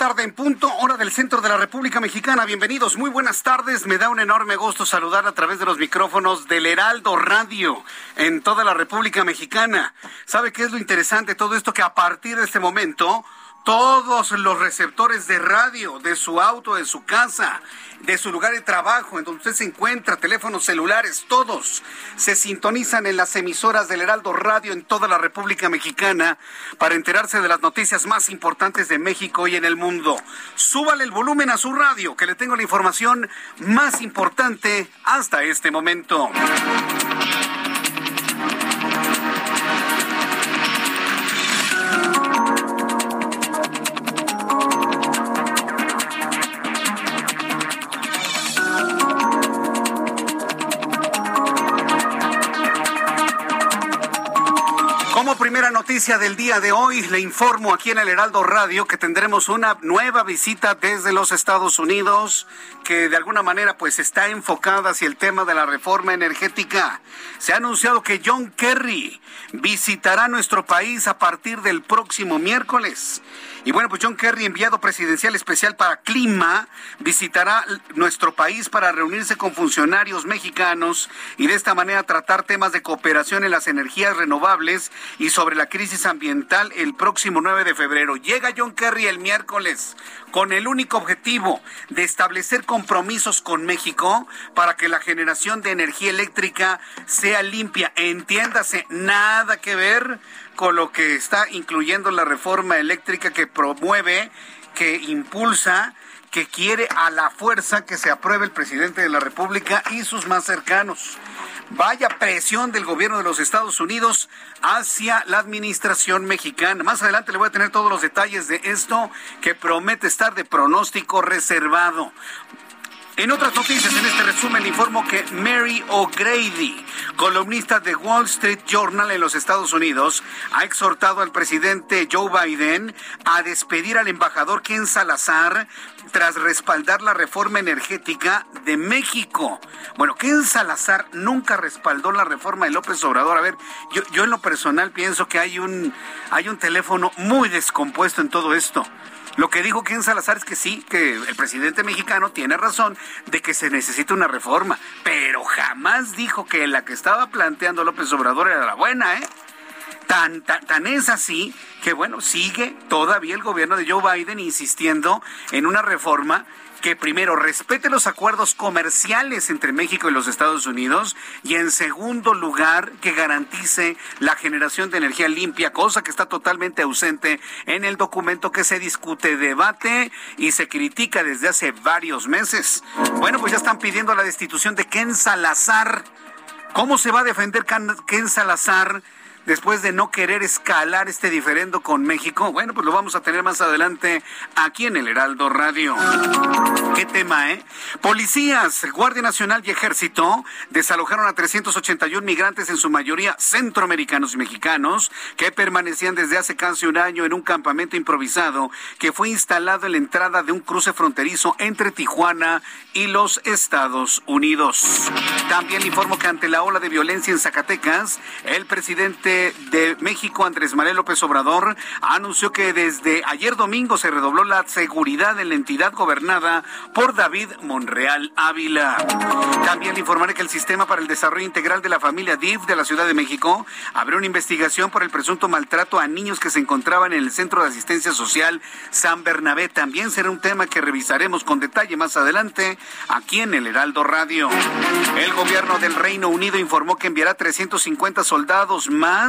Tarde en punto, hora del centro de la República Mexicana. Bienvenidos, muy buenas tardes. Me da un enorme gusto saludar a través de los micrófonos del Heraldo Radio en toda la República Mexicana. ¿Sabe qué es lo interesante? Todo esto que a partir de este momento todos los receptores de radio de su auto, de su casa, de su lugar de trabajo, en donde usted se encuentra, teléfonos celulares, todos se sintonizan en las emisoras del Heraldo Radio en toda la República Mexicana para enterarse de las noticias más importantes de México y en el mundo. Súbale el volumen a su radio, que le tengo la información más importante hasta este momento. Noticia del día de hoy, le informo aquí en el Heraldo Radio que tendremos una nueva visita desde los Estados Unidos que de alguna manera pues está enfocada hacia el tema de la reforma energética. Se ha anunciado que John Kerry visitará nuestro país a partir del próximo miércoles. Y bueno, pues John Kerry, enviado presidencial especial para clima, visitará nuestro país para reunirse con funcionarios mexicanos y de esta manera tratar temas de cooperación en las energías renovables y sobre la crisis ambiental el próximo 9 de febrero. Llega John Kerry el miércoles con el único objetivo de establecer compromisos con México para que la generación de energía eléctrica sea limpia. Entiéndase, nada que ver con lo que está incluyendo la reforma eléctrica que promueve, que impulsa, que quiere a la fuerza que se apruebe el presidente de la República y sus más cercanos. Vaya presión del gobierno de los Estados Unidos hacia la administración mexicana. Más adelante le voy a tener todos los detalles de esto que promete estar de pronóstico reservado. En otras noticias, en este resumen, informo que Mary O'Grady, columnista de Wall Street Journal en los Estados Unidos, ha exhortado al presidente Joe Biden a despedir al embajador Ken Salazar tras respaldar la reforma energética de México. Bueno, Ken Salazar nunca respaldó la reforma de López Obrador. A ver, yo, yo en lo personal pienso que hay un, hay un teléfono muy descompuesto en todo esto. Lo que dijo Ken Salazar es que sí, que el presidente mexicano tiene razón de que se necesita una reforma, pero jamás dijo que la que estaba planteando López Obrador era la buena, ¿eh? Tan, tan, tan, es así que, bueno, sigue todavía el gobierno de Joe Biden insistiendo en una reforma que primero respete los acuerdos comerciales entre México y los Estados Unidos y en segundo lugar que garantice la generación de energía limpia, cosa que está totalmente ausente en el documento que se discute, debate y se critica desde hace varios meses. Bueno, pues ya están pidiendo la destitución de Ken Salazar. ¿Cómo se va a defender Ken Salazar? Después de no querer escalar este diferendo con México? Bueno, pues lo vamos a tener más adelante aquí en el Heraldo Radio. ¿Qué tema, eh? Policías, Guardia Nacional y Ejército desalojaron a 381 migrantes, en su mayoría centroamericanos y mexicanos, que permanecían desde hace casi un año en un campamento improvisado que fue instalado en la entrada de un cruce fronterizo entre Tijuana y los Estados Unidos. También informo que ante la ola de violencia en Zacatecas, el presidente de México, Andrés Manuel López Obrador, anunció que desde ayer domingo se redobló la seguridad en la entidad gobernada por David Monreal Ávila. También le informaré que el Sistema para el Desarrollo Integral de la Familia DIF de la Ciudad de México abrió una investigación por el presunto maltrato a niños que se encontraban en el Centro de Asistencia Social San Bernabé. También será un tema que revisaremos con detalle más adelante aquí en el Heraldo Radio. El gobierno del Reino Unido informó que enviará 350 soldados más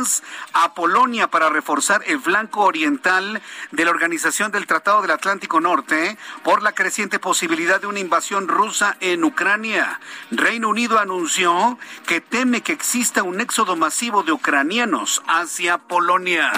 a Polonia para reforzar el flanco oriental de la Organización del Tratado del Atlántico Norte por la creciente posibilidad de una invasión rusa en Ucrania. Reino Unido anunció que teme que exista un éxodo masivo de ucranianos hacia Polonia.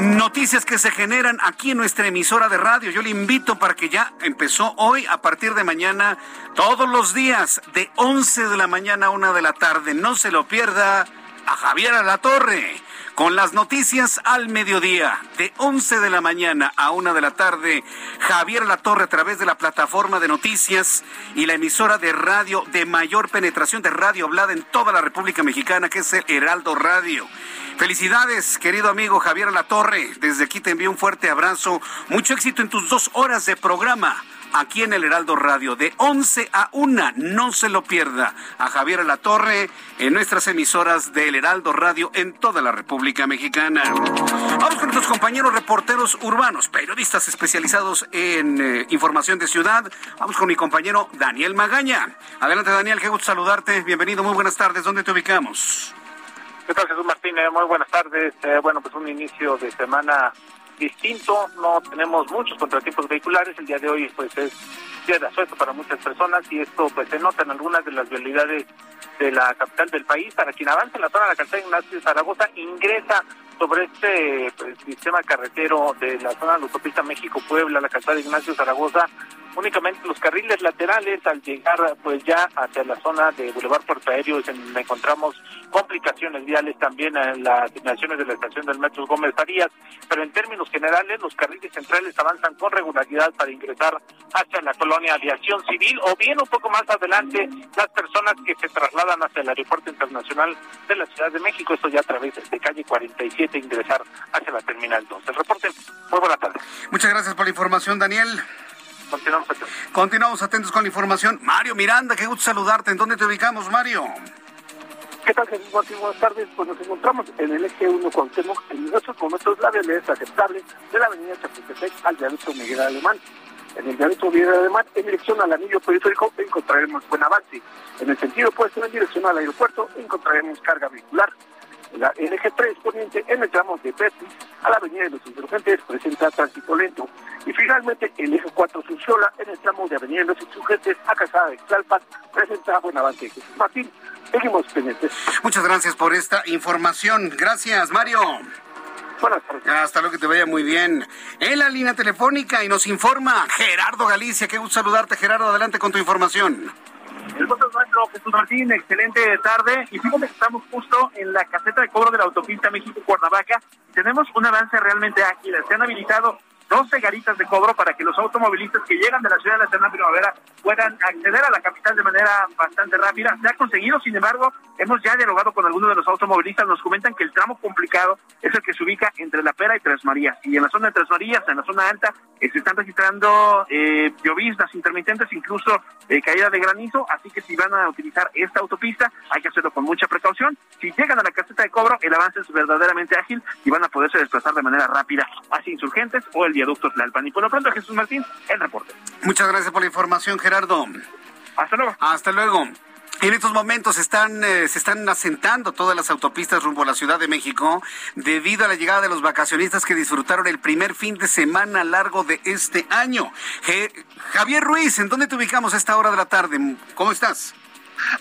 Noticias que se generan aquí en nuestra emisora de radio. Yo le invito para que ya empezó hoy, a partir de mañana, todos los días, de 11 de la mañana a 1 de la tarde. No se lo pierda a Javier Alatorre con las noticias al mediodía, de 11 de la mañana a 1 de la tarde. Javier Alatorre a través de la plataforma de noticias y la emisora de radio de mayor penetración de radio hablada en toda la República Mexicana, que es el Heraldo Radio. Felicidades, querido amigo Javier Torre. Desde aquí te envío un fuerte abrazo. Mucho éxito en tus dos horas de programa aquí en el Heraldo Radio de 11 a 1. No se lo pierda a Javier Torre en nuestras emisoras del Heraldo Radio en toda la República Mexicana. Vamos con nuestros compañeros reporteros urbanos, periodistas especializados en eh, información de ciudad. Vamos con mi compañero Daniel Magaña. Adelante Daniel, qué gusto saludarte. Bienvenido, muy buenas tardes. ¿Dónde te ubicamos? ¿Qué tal, Jesús Martínez? Muy buenas tardes. Eh, bueno, pues un inicio de semana distinto. No tenemos muchos contratiempos vehiculares. El día de hoy, pues, es día de asueto para muchas personas y esto, pues, se nota en algunas de las vialidades de la capital del país. Para quien avance en la zona de la calzada Ignacio Zaragoza, ingresa sobre este pues, sistema carretero de la zona de la autopista México-Puebla, la calzada Ignacio Zaragoza, únicamente los carriles laterales al llegar pues ya hacia la zona de Boulevard Puerto Aéreo encontramos complicaciones viales también en las asignaciones de la estación del Metro Gómez Farías, pero en términos generales los carriles centrales avanzan con regularidad para ingresar hacia la colonia Aviación Civil o bien un poco más adelante las personas que se trasladan hacia el Aeropuerto Internacional de la Ciudad de México, esto ya a través de calle 47 ingresar hacia la Terminal 2. El reporte, muy buena tarde. Muchas gracias por la información, Daniel. Continuamos atentos. Continuamos atentos con la información. Mario Miranda, qué gusto saludarte. ¿En dónde te ubicamos, Mario? ¿Qué tal, Jesús Martín? Buenas tardes. Pues nos encontramos en el eje 1 con Temoc. En nuestros momentos la vialidad es aceptable de la avenida Chapultepec al viaducto Miguel Alemán. En el viaducto Miguel Alemán, en dirección al anillo periférico, encontraremos buen avance. En el sentido opuesto, en dirección al aeropuerto, encontraremos carga vehicular. La, el eje 3 poniente en el tramo de Betis a la avenida de los insurgentes presenta tránsito lento. Y finalmente el eje 4 Suciola en el tramo de avenida de los insurgentes a Casada de Tlalpan presenta buen avance. Jesús Martín, seguimos pendientes. Muchas gracias por esta información. Gracias, Mario. Buenas tardes. Hasta luego que te vaya muy bien. En la línea telefónica y nos informa Gerardo Galicia. Qué gusto saludarte, Gerardo. Adelante con tu información. El voto es nuestro, Jesús Martín, excelente tarde. Y fíjate que estamos justo en la caseta de cobro de la autopista México-Cuernavaca. Tenemos un avance realmente ágil. Se han habilitado 12 garitas de cobro para que los automovilistas que llegan de la ciudad de la Eterna Primavera puedan acceder a la capital de manera bastante rápida. Se ha conseguido, sin embargo, hemos ya dialogado con algunos de los automovilistas, nos comentan que el tramo complicado es el que se ubica entre La Pera y Tres Marías. Y en la zona de Tres Marías, en la zona alta, eh, se están registrando eh, lloviznas intermitentes, incluso eh, caída de granizo, así que si van a utilizar esta autopista, hay que hacerlo con mucha precaución. Si llegan a la caseta de cobro, el avance es verdaderamente ágil y van a poderse desplazar de manera rápida hacia insurgentes o el viaducto Tlalpan. Y por lo pronto, Jesús Martín, el reporte. Muchas gracias por la información, Gerardo. Hasta luego. Hasta luego. En estos momentos están, eh, se están asentando todas las autopistas rumbo a la Ciudad de México debido a la llegada de los vacacionistas que disfrutaron el primer fin de semana largo de este año. Javier Ruiz, ¿en dónde te ubicamos a esta hora de la tarde? ¿Cómo estás?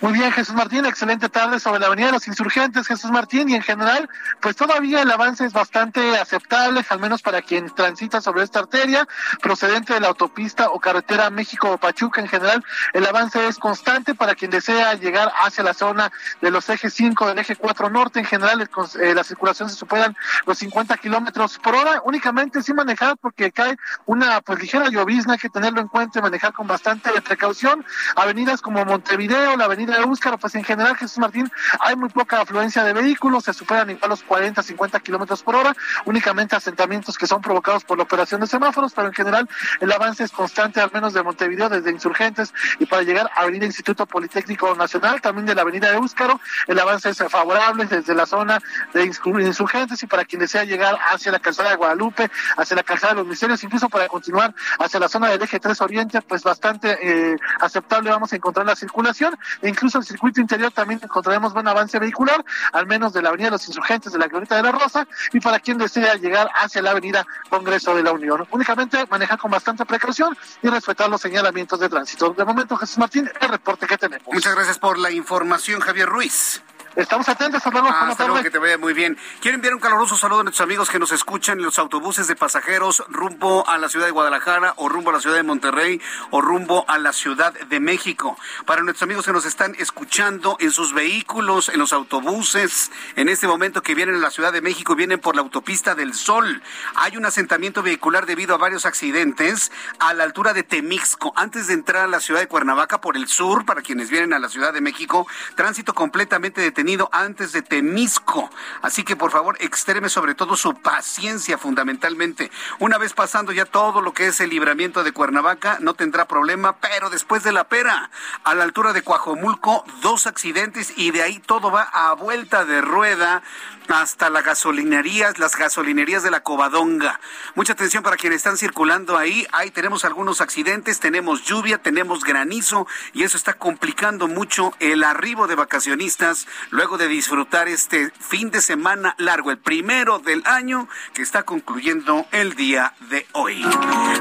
Muy bien, Jesús Martín, excelente tarde sobre la Avenida de los Insurgentes, Jesús Martín, y en general, pues todavía el avance es bastante aceptable, al menos para quien transita sobre esta arteria, procedente de la autopista o carretera México-Pachuca en general, el avance es constante para quien desea llegar hacia la zona de los ejes 5 del eje 4 norte, en general eh, la circulación se superan los 50 kilómetros por hora, únicamente sin manejar porque cae una pues ligera llovizna, hay que tenerlo en cuenta y manejar con bastante precaución, avenidas como Montevideo, la avenida de Búscaro, pues en general, Jesús Martín, hay muy poca afluencia de vehículos, se superan igual los 40, 50 kilómetros por hora, únicamente asentamientos que son provocados por la operación de semáforos, pero en general el avance es constante, al menos de Montevideo, desde Insurgentes y para llegar a Avenida Instituto Politécnico Nacional, también de la avenida de Búscaro, el avance es favorable desde la zona de Insurgentes y para quien desea llegar hacia la calzada de Guadalupe, hacia la calzada de los Misterios, incluso para continuar hacia la zona del eje 3 Oriente, pues bastante eh, aceptable vamos a encontrar la circulación, e incluso el circuito interior también encontraremos buen avance vehicular, al menos de la avenida de los Insurgentes de la Glorieta de la Rosa, y para quien desea llegar hacia la avenida Congreso de la Unión. Únicamente manejar con bastante precaución y respetar los señalamientos de tránsito. De momento, Jesús Martín, el reporte que tenemos. Muchas gracias por la información, Javier Ruiz. Estamos atentos, hasta luego. hasta luego, que te vaya muy bien. Quiero enviar un caluroso saludo a nuestros amigos que nos escuchan en los autobuses de pasajeros rumbo a la ciudad de Guadalajara o rumbo a la ciudad de Monterrey o rumbo a la ciudad de México. Para nuestros amigos que nos están escuchando en sus vehículos, en los autobuses, en este momento que vienen a la ciudad de México vienen por la autopista del Sol. Hay un asentamiento vehicular debido a varios accidentes a la altura de Temixco. Antes de entrar a la ciudad de Cuernavaca por el sur, para quienes vienen a la ciudad de México, tránsito completamente detenido antes de Temisco. Así que por favor, extreme sobre todo su paciencia fundamentalmente. Una vez pasando ya todo lo que es el libramiento de Cuernavaca, no tendrá problema, pero después de la pera, a la altura de Cuajomulco, dos accidentes y de ahí todo va a vuelta de rueda hasta las gasolinerías, las gasolinerías de la Covadonga. Mucha atención para quienes están circulando ahí. Ahí tenemos algunos accidentes, tenemos lluvia, tenemos granizo y eso está complicando mucho el arribo de vacacionistas luego de disfrutar este fin de semana largo, el primero del año que está concluyendo el día de hoy.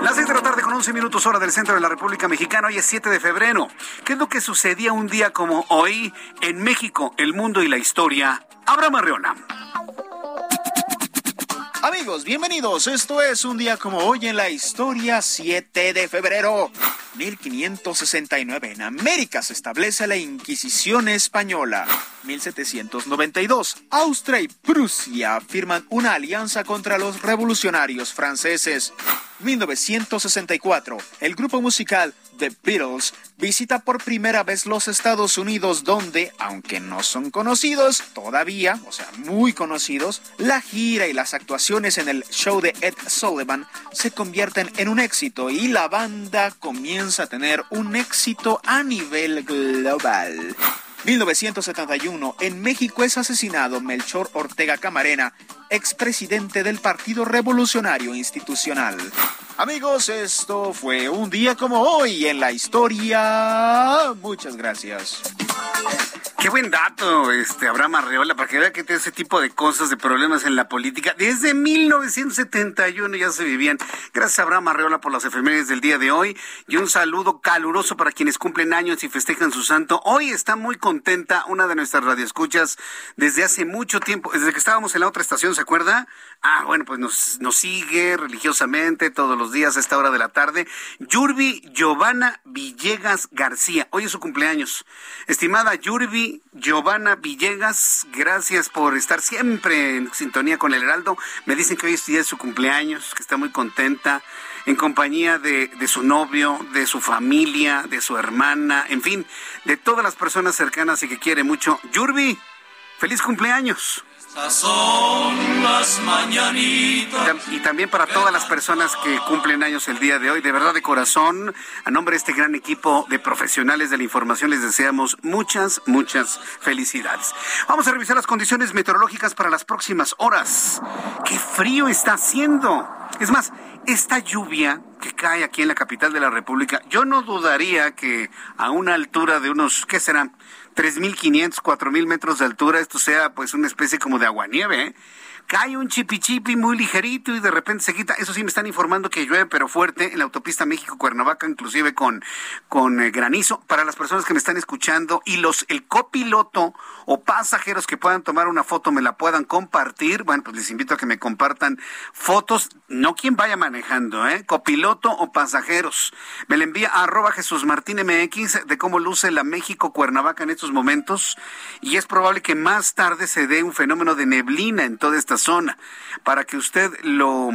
Las seis de la tarde con 11 minutos hora del centro de la República Mexicana, hoy es 7 de febrero. ¿Qué es lo que sucedía un día como hoy en México, el mundo y la historia? Abraham Arreola. Amigos, bienvenidos. Esto es un día como hoy en la historia, 7 de febrero 1569. En América se establece la Inquisición española. 1792. Austria y Prusia firman una alianza contra los revolucionarios franceses. 1964. El grupo musical The Beatles visita por primera vez los Estados Unidos donde, aunque no son conocidos todavía, o sea, muy conocidos, la gira y las actuaciones en el show de Ed Sullivan se convierten en un éxito y la banda comienza a tener un éxito a nivel global. 1971, en México es asesinado Melchor Ortega Camarena, expresidente del Partido Revolucionario Institucional. Amigos, esto fue un día como hoy en la historia. Muchas gracias. Qué buen dato, este Abraham Arreola, para que vea que ese tipo de cosas, de problemas en la política, desde 1971 ya se vivían. Gracias Abraham Arreola por las efemérides del día de hoy y un saludo caluroso para quienes cumplen años y festejan su santo. Hoy está muy contenta una de nuestras radioescuchas desde hace mucho tiempo, desde que estábamos en la otra estación, ¿se acuerda? Ah, bueno, pues nos, sigue religiosamente todos los días a esta hora de la tarde. Yurbi Giovanna Villegas García. Hoy es su cumpleaños. Estimada Yurbi Giovanna Villegas, gracias por estar siempre en sintonía con el Heraldo. Me dicen que hoy es su cumpleaños, que está muy contenta en compañía de, de, su novio, de su familia, de su hermana, en fin, de todas las personas cercanas y que quiere mucho. Yurbi, feliz cumpleaños Y también para todas las personas que cumplen años el día de hoy, de verdad de corazón, a nombre de este gran equipo de profesionales de la información, les deseamos muchas, muchas felicidades. Vamos a revisar las condiciones meteorológicas para las próximas horas. ¡Qué frío está haciendo! Es más, esta lluvia que cae aquí en la capital de la República, yo no dudaría que a una altura de unos, ¿qué serán? 3.500, 4.000 metros de altura, esto sea pues una especie como de aguanieve, ¿eh? Cae un chipichipi muy ligerito y de repente se quita. Eso sí me están informando que llueve, pero fuerte en la autopista México-Cuernavaca, inclusive con, con eh, granizo. Para las personas que me están escuchando y los el copiloto o pasajeros que puedan tomar una foto me la puedan compartir, bueno, pues les invito a que me compartan fotos, no quien vaya manejando, ¿eh? Copiloto o pasajeros. Me la envía a arroba Jesús Martín MX de cómo luce la México-Cuernavaca en estos momentos y es probable que más tarde se dé un fenómeno de neblina en toda esta zona para que usted lo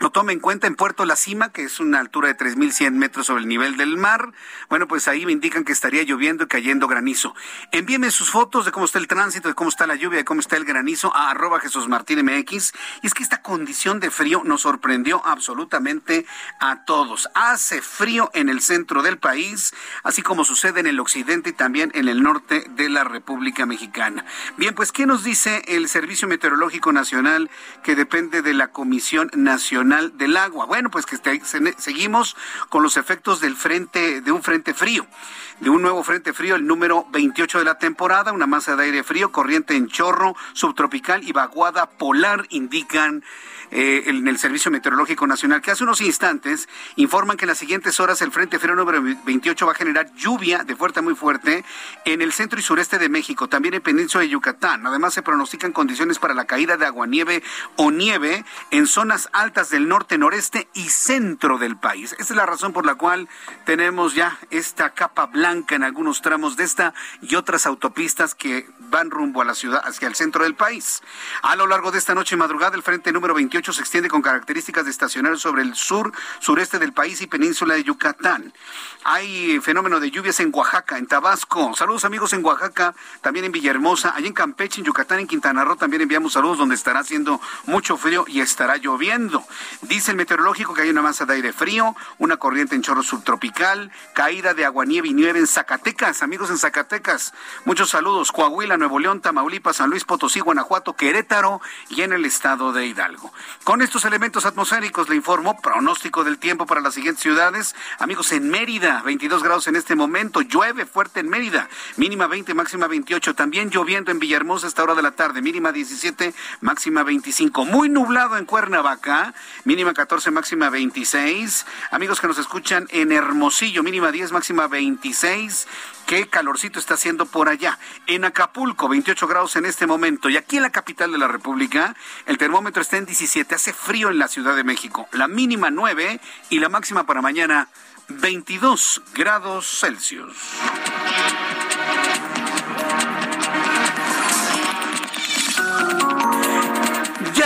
lo tome en cuenta en Puerto La Cima, que es una altura de 3.100 metros sobre el nivel del mar. Bueno, pues ahí me indican que estaría lloviendo y cayendo granizo. Envíeme sus fotos de cómo está el tránsito, de cómo está la lluvia, de cómo está el granizo a arroba Jesús Martín MX. Y es que esta condición de frío nos sorprendió absolutamente a todos. Hace frío en el centro del país, así como sucede en el occidente y también en el norte de la República Mexicana. Bien, pues, ¿qué nos dice el Servicio Meteorológico Nacional que depende de la Comisión Nacional? Del Agua. Bueno, pues que este, seguimos con los efectos del frente, de un frente frío, de un nuevo frente frío, el número 28 de la temporada, una masa de aire frío, corriente en chorro, subtropical y vaguada polar indican eh, en el Servicio Meteorológico Nacional, que hace unos instantes informan que en las siguientes horas el Frente Frío número 28 va a generar lluvia de fuerte a muy fuerte en el centro y sureste de México, también en Península de Yucatán. Además, se pronostican condiciones para la caída de aguanieve o nieve en zonas altas del norte, noreste y centro del país. Esa es la razón por la cual tenemos ya esta capa blanca en algunos tramos de esta y otras autopistas que van rumbo a la ciudad, hacia el centro del país. A lo largo de esta noche y madrugada, el Frente número 28 se extiende con características de estacionario sobre el sur, sureste del país y península de Yucatán. Hay fenómeno de lluvias en Oaxaca, en Tabasco. Saludos amigos en Oaxaca, también en Villahermosa, allí en Campeche, en Yucatán, en Quintana Roo también enviamos saludos donde estará haciendo mucho frío y estará lloviendo. Dice el meteorológico que hay una masa de aire frío, una corriente en chorro subtropical, caída de agua, nieve y nieve en Zacatecas, amigos en Zacatecas. Muchos saludos, Coahuila, Nuevo León, Tamaulipas, San Luis Potosí, Guanajuato, Querétaro y en el estado de Hidalgo. Con estos elementos atmosféricos le informo pronóstico del tiempo para las siguientes ciudades. Amigos, en Mérida, 22 grados en este momento, llueve fuerte en Mérida, mínima 20, máxima 28. También lloviendo en Villahermosa a esta hora de la tarde, mínima 17, máxima 25. Muy nublado en Cuernavaca, mínima 14, máxima 26. Amigos que nos escuchan en Hermosillo, mínima 10, máxima 26 qué calorcito está haciendo por allá. En Acapulco, 28 grados en este momento. Y aquí en la capital de la República, el termómetro está en 17. Hace frío en la Ciudad de México. La mínima 9 y la máxima para mañana 22 grados Celsius.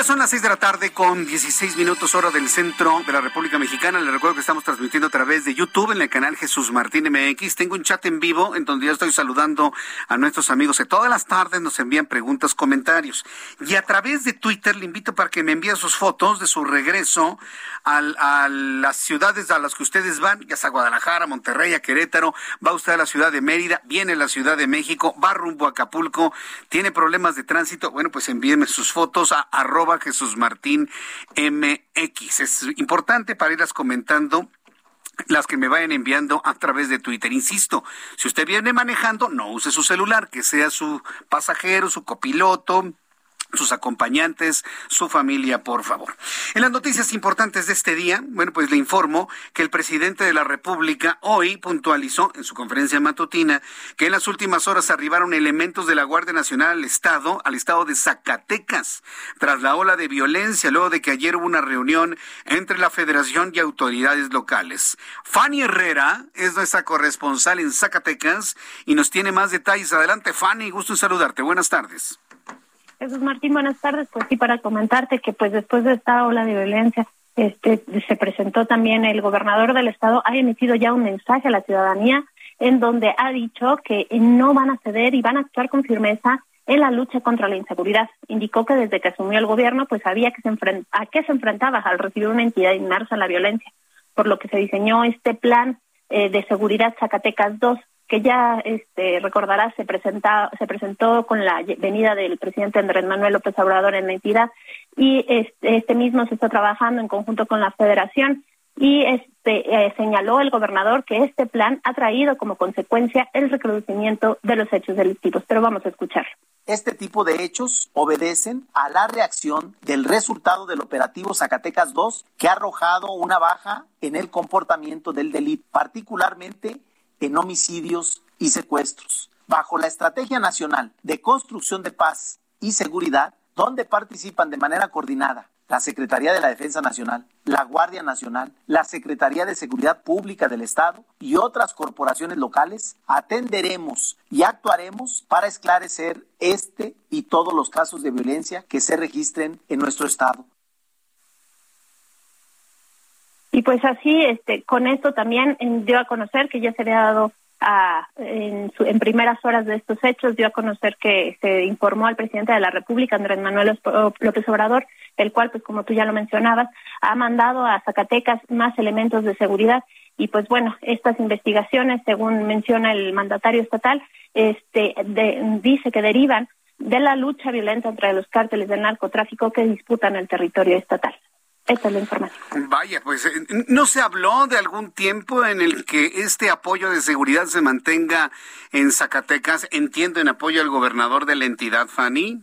Son las seis de la tarde con 16 minutos hora del centro de la República Mexicana. Les recuerdo que estamos transmitiendo a través de YouTube en el canal Jesús Martín MX. Tengo un chat en vivo en donde ya estoy saludando a nuestros amigos que todas las tardes nos envían preguntas, comentarios. Y a través de Twitter le invito para que me envíen sus fotos de su regreso a las ciudades a las que ustedes van, ya sea Guadalajara, Monterrey, a Querétaro, va usted a la ciudad de Mérida, viene a la ciudad de México, va rumbo a Acapulco, tiene problemas de tránsito. Bueno, pues envíenme sus fotos a arroba Jesús Martín MX. Es importante para irlas comentando las que me vayan enviando a través de Twitter. Insisto, si usted viene manejando, no use su celular, que sea su pasajero, su copiloto, sus acompañantes, su familia, por favor. En las noticias importantes de este día, bueno, pues le informo que el presidente de la República hoy puntualizó en su conferencia matutina que en las últimas horas arribaron elementos de la Guardia Nacional al Estado, al Estado de Zacatecas, tras la ola de violencia, luego de que ayer hubo una reunión entre la Federación y autoridades locales. Fanny Herrera es nuestra corresponsal en Zacatecas y nos tiene más detalles. Adelante, Fanny, gusto en saludarte. Buenas tardes. Jesús Martín, buenas tardes. Pues sí, para comentarte que pues después de esta ola de violencia, este, se presentó también el gobernador del estado, ha emitido ya un mensaje a la ciudadanía en donde ha dicho que no van a ceder y van a actuar con firmeza en la lucha contra la inseguridad. Indicó que desde que asumió el gobierno, pues sabía que se a qué se enfrentaba al recibir una entidad inmersa en la violencia, por lo que se diseñó este plan eh, de seguridad Zacatecas 2, que ya este, recordarás se, presenta, se presentó con la venida del presidente Andrés Manuel López Obrador en la entidad y este, este mismo se está trabajando en conjunto con la federación y este eh, señaló el gobernador que este plan ha traído como consecuencia el recrudecimiento de los hechos delictivos. Pero vamos a escuchar. Este tipo de hechos obedecen a la reacción del resultado del operativo Zacatecas 2, que ha arrojado una baja en el comportamiento del delito, particularmente en homicidios y secuestros. Bajo la Estrategia Nacional de Construcción de Paz y Seguridad, donde participan de manera coordinada la Secretaría de la Defensa Nacional, la Guardia Nacional, la Secretaría de Seguridad Pública del Estado y otras corporaciones locales, atenderemos y actuaremos para esclarecer este y todos los casos de violencia que se registren en nuestro Estado. Y pues así, este, con esto también dio a conocer que ya se había dado a, en, en, primeras horas de estos hechos, dio a conocer que se informó al presidente de la República, Andrés Manuel López Obrador, el cual, pues como tú ya lo mencionabas, ha mandado a Zacatecas más elementos de seguridad. Y pues bueno, estas investigaciones, según menciona el mandatario estatal, este, dice que derivan de la lucha violenta entre los cárteles del narcotráfico que disputan el territorio estatal. Esta es la información. Vaya, pues, eh, ¿no se habló de algún tiempo en el que este apoyo de seguridad se mantenga en Zacatecas? Entiendo, en apoyo al gobernador de la entidad, Fanny.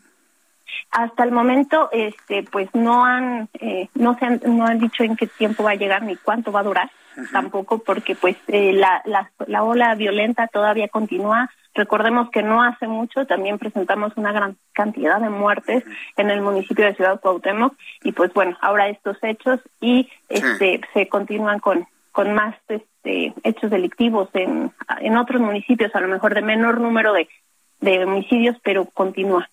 Hasta el momento, este, pues no han, eh, no se han, no han dicho en qué tiempo va a llegar ni cuánto va a durar, tampoco porque pues eh, la, la, la ola violenta todavía continúa Recordemos que no hace mucho también presentamos una gran cantidad de muertes en el municipio de Ciudad Cuauhtémoc y pues bueno, ahora estos hechos y este se continúan con con más este hechos delictivos en en otros municipios, a lo mejor de menor número de de homicidios, pero continúa.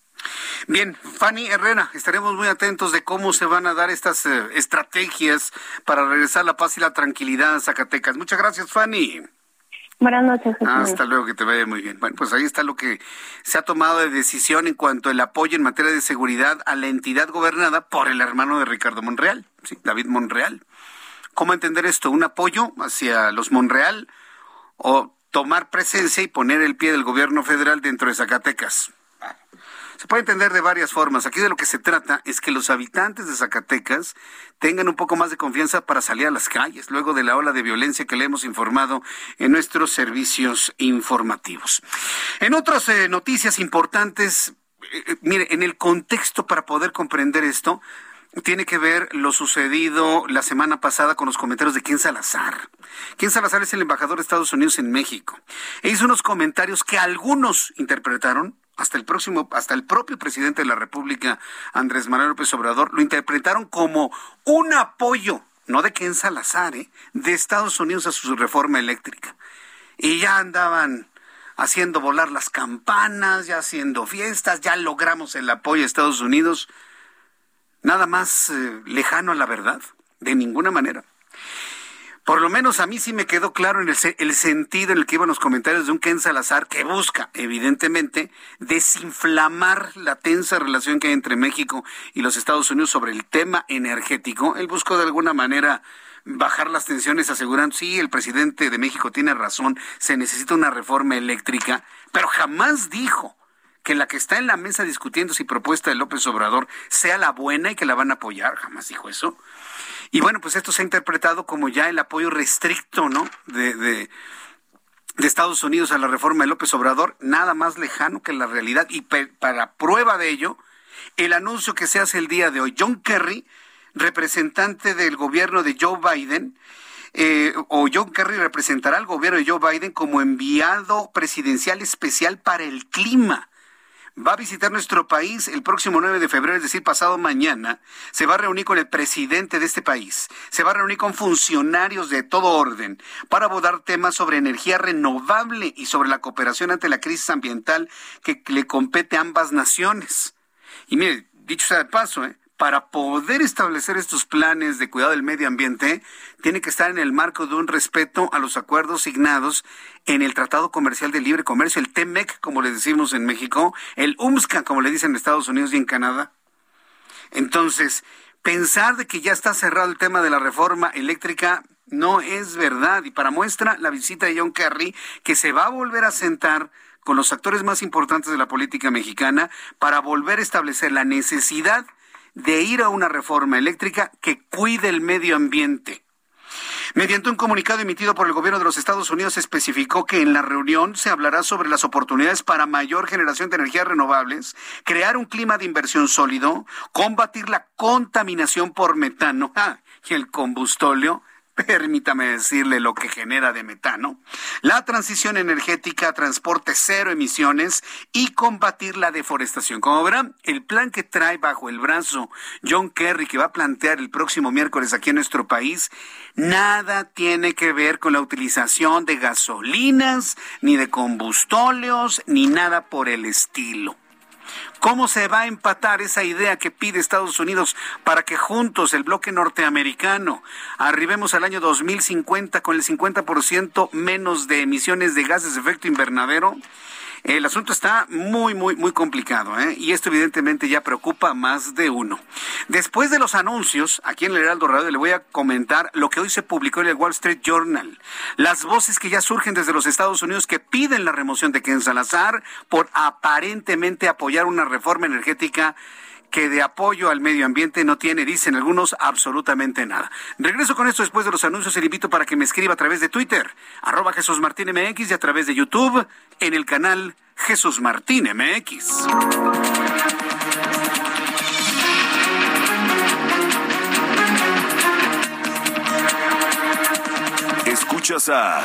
Bien, Fanny Herrera, estaremos muy atentos de cómo se van a dar estas eh, estrategias para regresar la paz y la tranquilidad a Zacatecas. Muchas gracias, Fanny. Buenas noches. Hasta luego, que te vaya muy bien. Bueno, pues ahí está lo que se ha tomado de decisión en cuanto al apoyo en materia de seguridad a la entidad gobernada por el hermano de Ricardo Monreal, ¿sí? David Monreal. ¿Cómo entender esto? ¿Un apoyo hacia los Monreal o tomar presencia y poner el pie del gobierno federal dentro de Zacatecas? Se puede entender de varias formas. Aquí de lo que se trata es que los habitantes de Zacatecas tengan un poco más de confianza para salir a las calles, luego de la ola de violencia que le hemos informado en nuestros servicios informativos. En otras eh, noticias importantes, eh, eh, mire, en el contexto para poder comprender esto, tiene que ver lo sucedido la semana pasada con los comentarios de Ken Salazar. Ken Salazar es el embajador de Estados Unidos en México. E hizo unos comentarios que algunos interpretaron hasta el próximo, hasta el propio presidente de la República, Andrés Manuel López Obrador, lo interpretaron como un apoyo, no de Ken Salazar, ¿eh? de Estados Unidos a su reforma eléctrica. Y ya andaban haciendo volar las campanas, ya haciendo fiestas, ya logramos el apoyo de Estados Unidos. Nada más eh, lejano a la verdad, de ninguna manera. Por lo menos a mí sí me quedó claro en el, sentido en el que iban los comentarios de un Ken Salazar que busca, evidentemente, desinflamar la tensa relación que hay entre México y los Estados Unidos sobre el tema energético. Él buscó de alguna manera bajar las tensiones asegurando, sí, el presidente de México tiene razón, se necesita una reforma eléctrica, pero jamás dijo que la que está en la mesa discutiendo si propuesta de López Obrador sea la buena y que la van a apoyar, jamás dijo eso. Y bueno, pues esto se ha interpretado como ya el apoyo restricto, ¿no? De, de, Estados Unidos a la reforma de López Obrador, nada más lejano que la realidad. Y para prueba de ello, el anuncio que se hace el día de hoy, John Kerry, representante del gobierno de Joe Biden, eh, o John Kerry representará al gobierno de Joe Biden como enviado presidencial especial para el clima va a visitar nuestro país el próximo 9 de febrero, es decir, pasado mañana. Se va a reunir con el presidente de este país. Se va a reunir con funcionarios de todo orden para abordar temas sobre energía renovable y sobre la cooperación ante la crisis ambiental que le compete a ambas naciones. Y mire, dicho sea de paso, ¿eh? Para poder establecer estos planes de cuidado del medio ambiente, tiene que estar en el marco de un respeto a los acuerdos signados en el Tratado Comercial de Libre Comercio, el TEMEC, como le decimos en México, el UMSCA, como le dicen en Estados Unidos y en Canadá. Entonces, pensar de que ya está cerrado el tema de la reforma eléctrica no es verdad. Y para muestra, la visita de John Kerry, que se va a volver a sentar con los actores más importantes de la política mexicana para volver a establecer la necesidad de ir a una reforma eléctrica que cuide el medio ambiente. Mediante un comunicado emitido por el gobierno de los Estados Unidos especificó que en la reunión se hablará sobre las oportunidades para mayor generación de energías renovables, crear un clima de inversión sólido, combatir la contaminación por metano ah, y el combustóleo, permítame decirle lo que genera de metano, la transición energética, transporte cero emisiones y combatir la deforestación. Como verán, el plan que trae bajo el brazo John Kerry, que va a plantear el próximo miércoles aquí en nuestro país, nada tiene que ver con la utilización de gasolinas, ni de combustóleos, ni nada por el estilo. ¿Cómo se va a empatar esa idea que pide Estados Unidos para que juntos el bloque norteamericano arribemos al año 2050 con el 50% menos de emisiones de gases de efecto invernadero? El asunto está muy, muy, muy complicado, ¿eh? Y esto evidentemente ya preocupa a más de uno. Después de los anuncios, aquí en el Heraldo Radio le voy a comentar lo que hoy se publicó en el Wall Street Journal. Las voces que ya surgen desde los Estados Unidos que piden la remoción de Ken Salazar por aparentemente apoyar una reforma energética que de apoyo al medio ambiente no tiene, dicen algunos, absolutamente nada. Regreso con esto después de los anuncios y le invito para que me escriba a través de Twitter, arroba Jesús Martín MX y a través de YouTube en el canal Jesús Martín MX. Escuchas a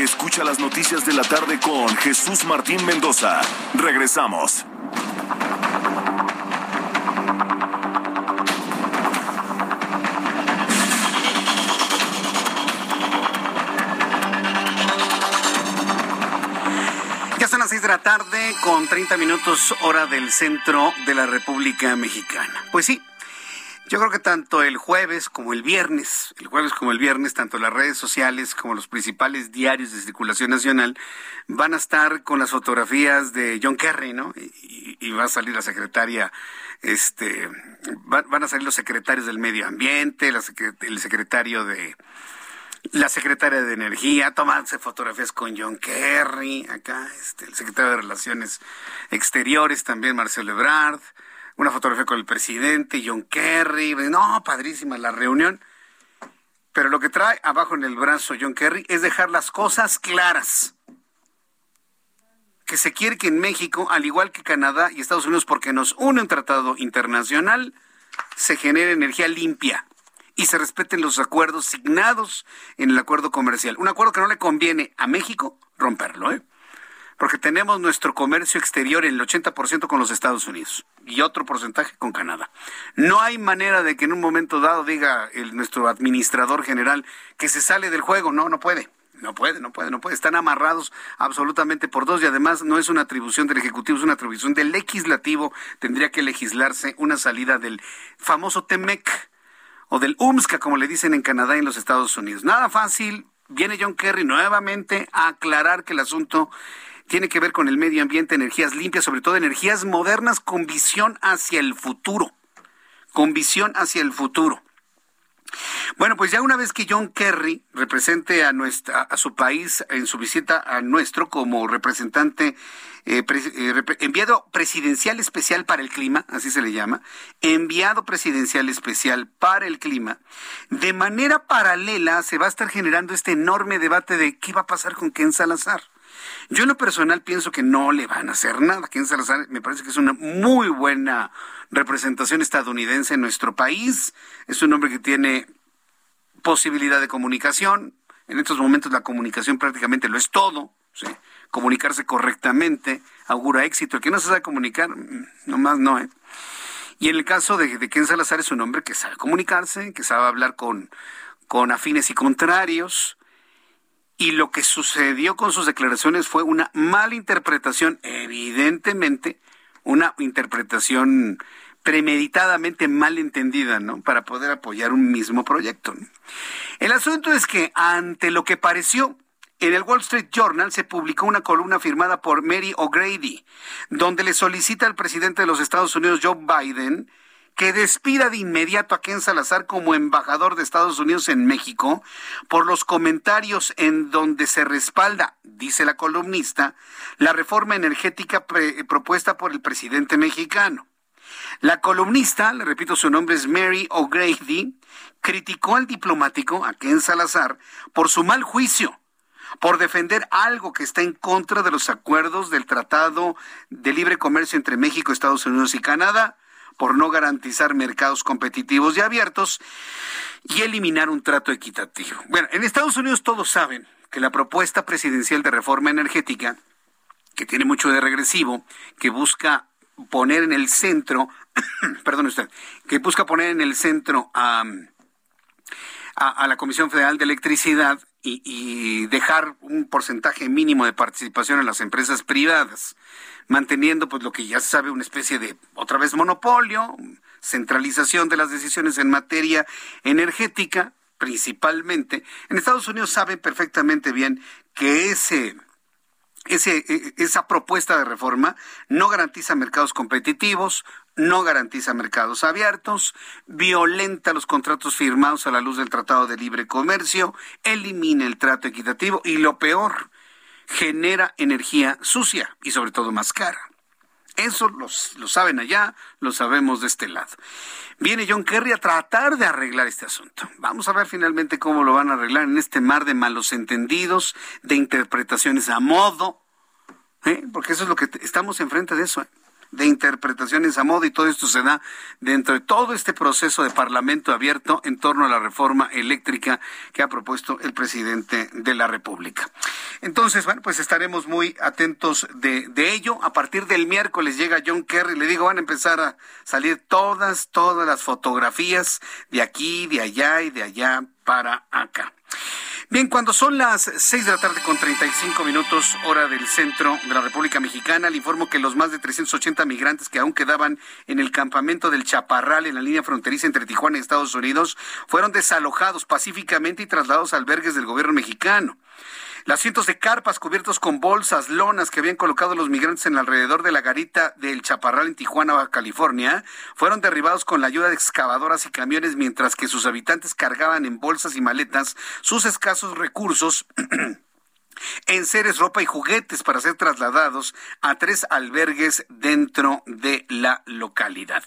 Escucha las noticias de la tarde con Jesús Martín Mendoza. Regresamos. Ya son las seis de la tarde con 30 minutos hora del centro de la República Mexicana. Pues sí, yo creo que tanto el jueves como el viernes, el jueves como el viernes, tanto las redes sociales como los principales diarios de circulación nacional van a estar con las fotografías de John Kerry, ¿no? Y, va a salir la secretaria, este, van a salir los secretarios del medio ambiente, el secretario de, la secretaria de Energía, tomándose fotografías con John Kerry, acá, este, el secretario de Relaciones Exteriores también, Marcelo Ebrard una fotografía con el presidente, John Kerry, no, padrísima la reunión. Pero lo que trae abajo en el brazo John Kerry es dejar las cosas claras. Que se quiere que en México, al igual que Canadá y Estados Unidos, porque nos une un tratado internacional, se genere energía limpia y se respeten los acuerdos signados en el acuerdo comercial. Un acuerdo que no le conviene a México romperlo, ¿eh? Porque tenemos nuestro comercio exterior en el 80% con los Estados Unidos y otro porcentaje con Canadá. No hay manera de que en un momento dado diga nuestro administrador general que se sale del juego. No, no puede. No puede, no puede, no puede. Están amarrados absolutamente por dos y además no es una atribución del Ejecutivo, es una atribución del Legislativo. Tendría que legislarse una salida del famoso TEMEC o del UMSCA, como le dicen en Canadá y en los Estados Unidos. Nada fácil. Viene John Kerry nuevamente a aclarar que el asunto tiene que ver con el medio ambiente, energías limpias, sobre todo energías modernas con visión hacia el futuro. Con visión hacia el futuro. Bueno, pues ya una vez que John Kerry represente a nuestra a su país en su visita a nuestro como representante eh, eh, enviado presidencial especial para el clima, así se le llama, enviado presidencial especial para el clima, de manera paralela se va a estar generando este enorme debate de qué va a pasar con Ken Salazar. Yo en lo personal pienso que no le van a hacer nada. Ken Salazar me parece que es una muy buena representación estadounidense en nuestro país. Es un hombre que tiene posibilidad de comunicación. En estos momentos la comunicación prácticamente lo es todo. Comunicarse correctamente augura éxito. El que no se sabe comunicar, mm, nomás no. ¿eh? Y en el caso de, de Ken Salazar es un hombre que sabe comunicarse, que sabe hablar con, con afines y contrarios, y lo que sucedió con sus declaraciones fue una mala interpretación, evidentemente, una interpretación premeditadamente mal entendida, ¿no? Para poder apoyar un mismo proyecto. El asunto es que ante lo que pareció en el Wall Street Journal se publicó una columna firmada por Mary O'Grady, donde le solicita al presidente de los Estados Unidos, Joe Biden, que despida de inmediato a Ken Salazar como embajador de Estados Unidos en México por los comentarios en donde se respalda, dice la columnista, la reforma energética propuesta por el presidente mexicano. La columnista, le repito su nombre es Mary O'Grady, criticó al diplomático, a Ken Salazar, por su mal juicio por defender algo que está en contra de los acuerdos del Tratado de Libre Comercio entre México, Estados Unidos y Canadá, por no garantizar mercados competitivos y abiertos y eliminar un trato equitativo. Bueno, en Estados Unidos todos saben que la propuesta presidencial de reforma energética, que tiene mucho de regresivo, que busca poner en el centro, perdón usted, que busca poner en el centro a, a, la Comisión Federal de Electricidad y, y, dejar un porcentaje mínimo de participación en las empresas privadas, manteniendo pues lo que ya se sabe una especie de otra vez monopolio, centralización de las decisiones en materia energética, principalmente. En Estados Unidos saben perfectamente bien que ese ese, e, esa propuesta de reforma no garantiza mercados competitivos, no garantiza mercados abiertos, violenta los contratos firmados a la luz del Tratado de Libre Comercio, elimina el trato equitativo y lo peor, genera energía sucia y sobre todo más cara. Eso lo saben allá, lo sabemos de este lado. Viene John Kerry a tratar de arreglar este asunto. Vamos a ver finalmente cómo lo van a arreglar en este mar de malos entendidos, de interpretaciones a modo, ¿eh? porque eso es lo que estamos enfrente de eso. ¿eh? De interpretaciones a modo y todo esto se da dentro de todo este proceso de parlamento abierto en torno a la reforma eléctrica que ha propuesto el presidente de la República. Entonces, bueno, pues estaremos muy atentos de, de ello. A partir del miércoles llega John Kerry, le digo, van a empezar a salir todas, todas las fotografías de aquí, de allá y de allá para acá. Bien, cuando son las seis de la tarde con 35 minutos, hora del centro de la República Mexicana, le informo que los más de 380 migrantes que aún quedaban en el campamento del Chaparral en la línea fronteriza entre Tijuana y Estados Unidos fueron desalojados pacíficamente y trasladados a albergues del gobierno mexicano. Las cientos de carpas cubiertos con bolsas, lonas que habían colocado los migrantes en alrededor de la garita del Chaparral en Tijuana, California, fueron derribados con la ayuda de excavadoras y camiones mientras que sus habitantes cargaban en bolsas y maletas sus escasos recursos en seres, ropa y juguetes para ser trasladados a tres albergues dentro de la localidad.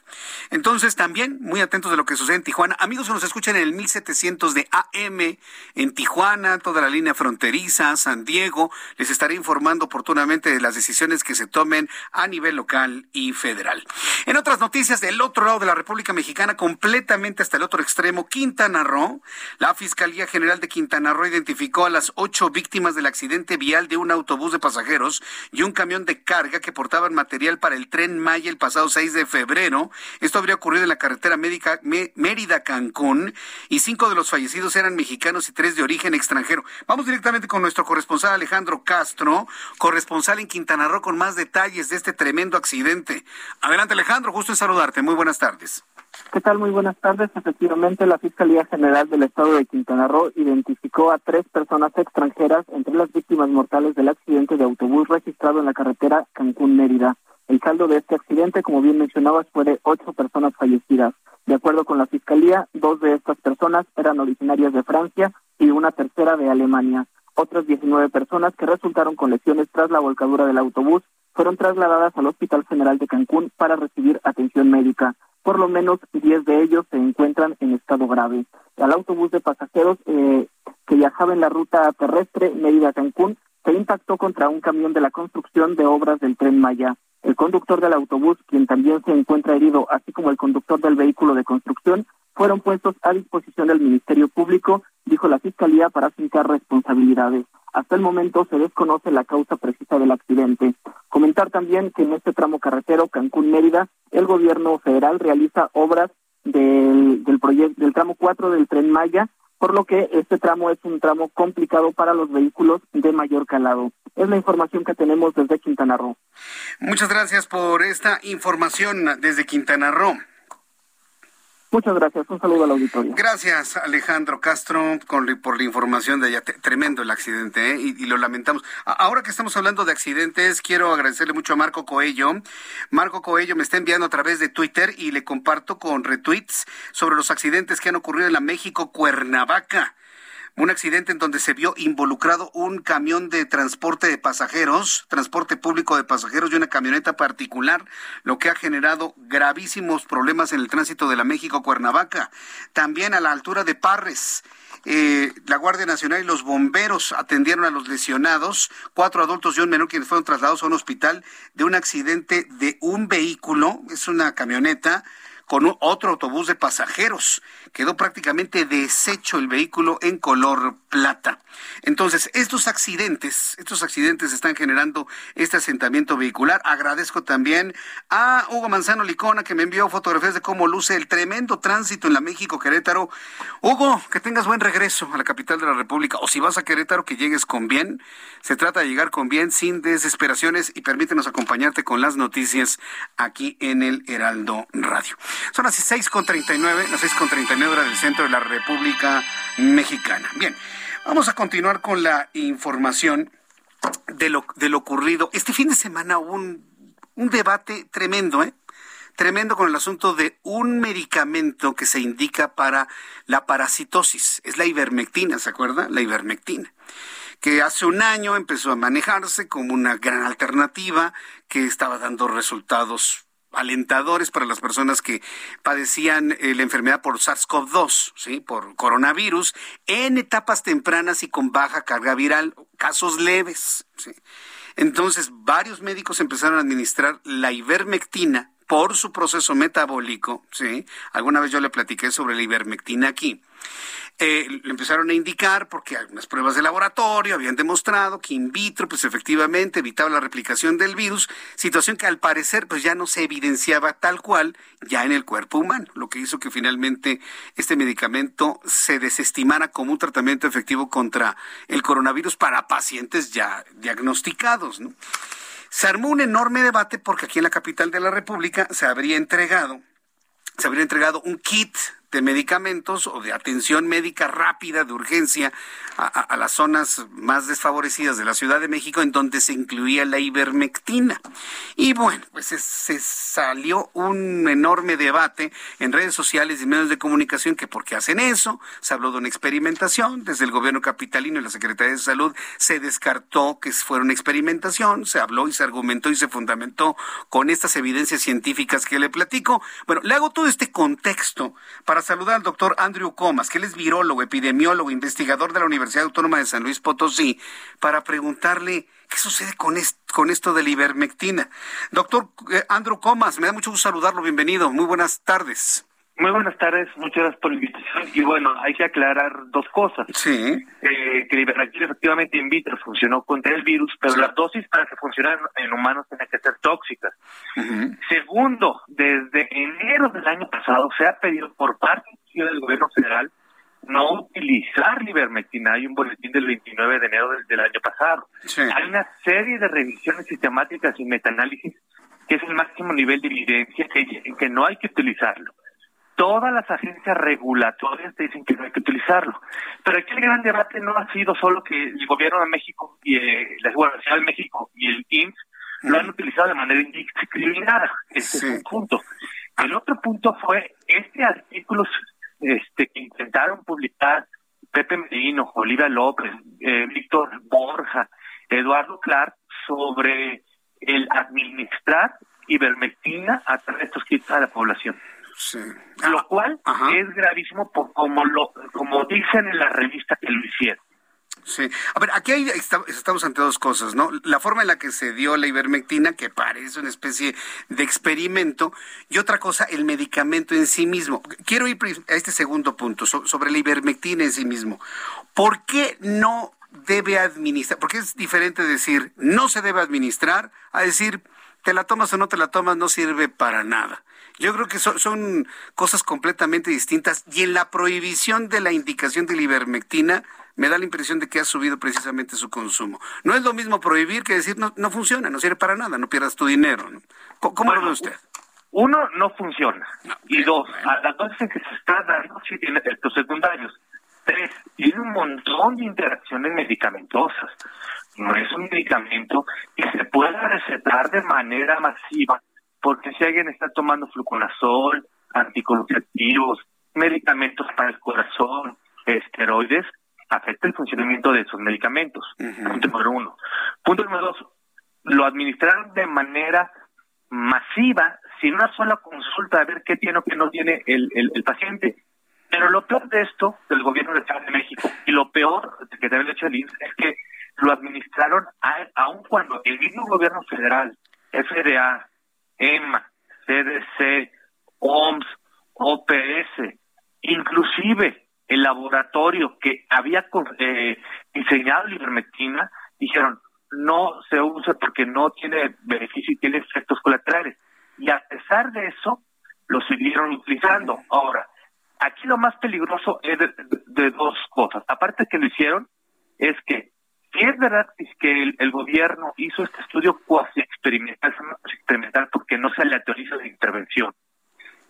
Entonces, también muy atentos de lo que sucede en Tijuana. Amigos que nos escuchan en el 1700 de AM en Tijuana, toda la línea fronteriza, San Diego, les estaré informando oportunamente de las decisiones que se tomen a nivel local y federal. En otras noticias, del otro lado de la República Mexicana, completamente hasta el otro extremo, Quintana Roo, la Fiscalía General de Quintana Roo identificó a las ocho víctimas del accidente accidente vial de un autobús de pasajeros y un camión de carga que portaban material para el tren Maya el pasado 6 de febrero. Esto habría ocurrido en la carretera Mérida-Cancún y cinco de los fallecidos eran mexicanos y tres de origen extranjero. Vamos directamente con nuestro corresponsal Alejandro Castro, corresponsal en Quintana Roo con más detalles de este tremendo accidente. Adelante Alejandro, gusto en saludarte. Muy buenas tardes. ¿Qué tal? Muy buenas tardes. Efectivamente, la Fiscalía General del Estado de Quintana Roo identificó a tres personas extranjeras entre las víctimas mortales del accidente de autobús registrado en la carretera Cancún-Mérida. El saldo de este accidente, como bien mencionabas, fue de ocho personas fallecidas. De acuerdo con la Fiscalía, dos de estas personas eran originarias de Francia y una tercera de Alemania. Otras 19 personas que resultaron con lesiones tras la volcadura del autobús fueron trasladadas al Hospital General de Cancún para recibir atención médica. Por lo menos 10 de ellos se encuentran en estado grave. El autobús de pasajeros eh, que viajaba en la ruta terrestre Mérida-Cancún se impactó contra un camión de la construcción de obras del tren Maya. El conductor del autobús, quien también se encuentra herido, así como el conductor del vehículo de construcción, fueron puestos a disposición del Ministerio Público, dijo la Fiscalía, para aplicar responsabilidades. Hasta el momento se desconoce la causa precisa del accidente. Comentar también que en este tramo carretero Cancún-Mérida, el gobierno federal realiza obras del, del, proyecto, del tramo 4 del tren Maya, por lo que este tramo es un tramo complicado para los vehículos de mayor calado. Es la información que tenemos desde Quintana Roo. Muchas gracias por esta información desde Quintana Roo. Muchas gracias. Un saludo al auditorio. Gracias, Alejandro Castro, por la información de allá. Tremendo el accidente, ¿eh? y, lo lamentamos. Ahora que estamos hablando de accidentes, quiero agradecerle mucho a Marco Coello. Marco Coello me está enviando a través de Twitter y le comparto con retweets sobre los accidentes que han ocurrido en la México Cuernavaca. Un accidente en donde se vio involucrado un camión de transporte de pasajeros, transporte público de pasajeros y una camioneta particular, lo que ha generado gravísimos problemas en el tránsito de la México-Cuernavaca. También a la altura de Parres. Eh, la Guardia Nacional y los bomberos atendieron a los lesionados, cuatro adultos y un menor quienes fueron trasladados a un hospital de un accidente de un vehículo, es una camioneta, con otro autobús de pasajeros. Quedó prácticamente deshecho el vehículo en color plata. Entonces, estos accidentes, estos accidentes están generando este asentamiento vehicular. Agradezco también a Hugo Manzano Licona que me envió fotografías de cómo luce el tremendo tránsito en la México Querétaro. Hugo, que tengas buen regreso a la capital de la República o si vas a Querétaro que llegues con bien. Se trata de llegar con bien sin desesperaciones y permítenos acompañarte con las noticias aquí en el Heraldo Radio. Son las 6.39, las 6.39 del centro de la República Mexicana. Bien, vamos a continuar con la información de lo, de lo ocurrido. Este fin de semana hubo un, un debate tremendo, ¿eh? Tremendo con el asunto de un medicamento que se indica para la parasitosis. Es la ivermectina, ¿se acuerda? La ivermectina que hace un año empezó a manejarse como una gran alternativa que estaba dando resultados alentadores para las personas que padecían eh, la enfermedad por SARS-CoV-2, ¿sí? por coronavirus, en etapas tempranas y con baja carga viral, casos leves. Entonces, varios médicos empezaron a administrar la ivermectina por su proceso metabólico, ¿sí? Alguna vez yo le platiqué sobre la ivermectina aquí. Eh, le empezaron a indicar porque algunas pruebas de laboratorio habían demostrado que in vitro pues efectivamente evitaba la replicación del virus, situación que al parecer pues ya no se evidenciaba tal cual ya en el cuerpo humano, lo que hizo que finalmente este medicamento se desestimara como un tratamiento efectivo contra el coronavirus para pacientes ya diagnosticados, ¿no? Se armó un enorme debate porque aquí en la capital de la República se habría entregado se habría entregado un kit de medicamentos o de atención médica rápida de urgencia a, las zonas más desfavorecidas de la Ciudad de México en donde se incluía la ivermectina. Y bueno, pues se, salió un enorme debate en redes sociales y medios de comunicación que por qué hacen eso, se habló de una experimentación, desde el gobierno capitalino y la Secretaría de Salud se descartó que fuera una experimentación, se habló y se argumentó y se fundamentó con estas evidencias científicas que le platico. Bueno, le hago todo este contexto para saludar al doctor Andrew Comas, que él es virólogo, epidemiólogo, investigador de la Universidad Autónoma de San Luis Potosí, para preguntarle qué sucede con, con esto de la ivermectina. Doctor eh, Andrew Comas, me da mucho gusto saludarlo, bienvenido, muy buenas tardes. Muy buenas tardes, muchas gracias por la invitación. Y bueno, hay que aclarar dos cosas. Sí. Eh, que ivermectina efectivamente in vitro funcionó contra el virus, pero la dosis para que funcionara en humanos tiene que ser tóxica. Segundo, desde enero del año pasado se ha pedido por parte del gobierno federal no utilizar ivermectina. Hay un boletín del 29 de enero del, año pasado. Hay una serie de revisiones sistemáticas y metaanálisis que es el máximo nivel de evidencia que, que no hay que utilizarlo todas las agencias regulatorias te dicen que no hay que utilizarlo. Pero aquí el gran debate no ha sido solo que el gobierno de México y eh, la Seguridad de México y el IMSS lo han utilizado de manera indiscriminada. Ese es un punto. El otro punto fue este artículo este, que intentaron publicar Pepe Medino, Olivia López, eh, Víctor Borja, Eduardo Clark sobre el administrar ivermectina a través de estos kits a la población. Sí. Lo ah, cual es gravísimo por como lo como dicen en la revista que lo hicieron. Sí. A ver, aquí estamos ante dos cosas, ¿no? La forma en la que se dio la ivermectina, que parece una especie de experimento, y otra cosa, el medicamento en sí mismo. Quiero ir a este segundo punto, sobre la ivermectina en sí mismo. ¿Por qué no debe administrar? Porque es diferente decir no se debe administrar a decir te la tomas o no te la tomas, no sirve para nada. Yo creo que son, cosas completamente distintas y en la prohibición de la indicación de la ivermectina me da la impresión de que ha subido precisamente su consumo. No es lo mismo prohibir que decir no, no funciona, no sirve para nada, no pierdas tu dinero. ¿Cómo, lo ve usted? Uno, no funciona. y dos, a la dosis que se está dando sí tiene efectos secundarios. Tres, tiene un montón de interacciones medicamentosas. No es un medicamento que se pueda recetar de manera masiva porque si alguien está tomando fluconazol, anticonceptivos, medicamentos para el corazón, esteroides, afecta el funcionamiento de esos medicamentos. Punto número uno. Punto número dos, lo administraron de manera masiva, sin una sola consulta a ver qué tiene o qué no tiene el, el, paciente. Pero lo peor de esto, del gobierno de Estado de México, y lo peor que también hecho el INSS, es que lo administraron aun cuando el mismo gobierno federal, FDA, EMA, CDC, OMS, OPS, inclusive el laboratorio que había eh, diseñado la ivermectina, dijeron, no se usa porque no tiene beneficio y tiene efectos colaterales. Y a pesar de eso, lo siguieron utilizando. Ahora, aquí lo más peligroso es de, dos cosas. Aparte que lo hicieron, es que si es verdad que el, gobierno hizo este estudio cuasi experimental, experimental porque no se aleatoriza la intervención,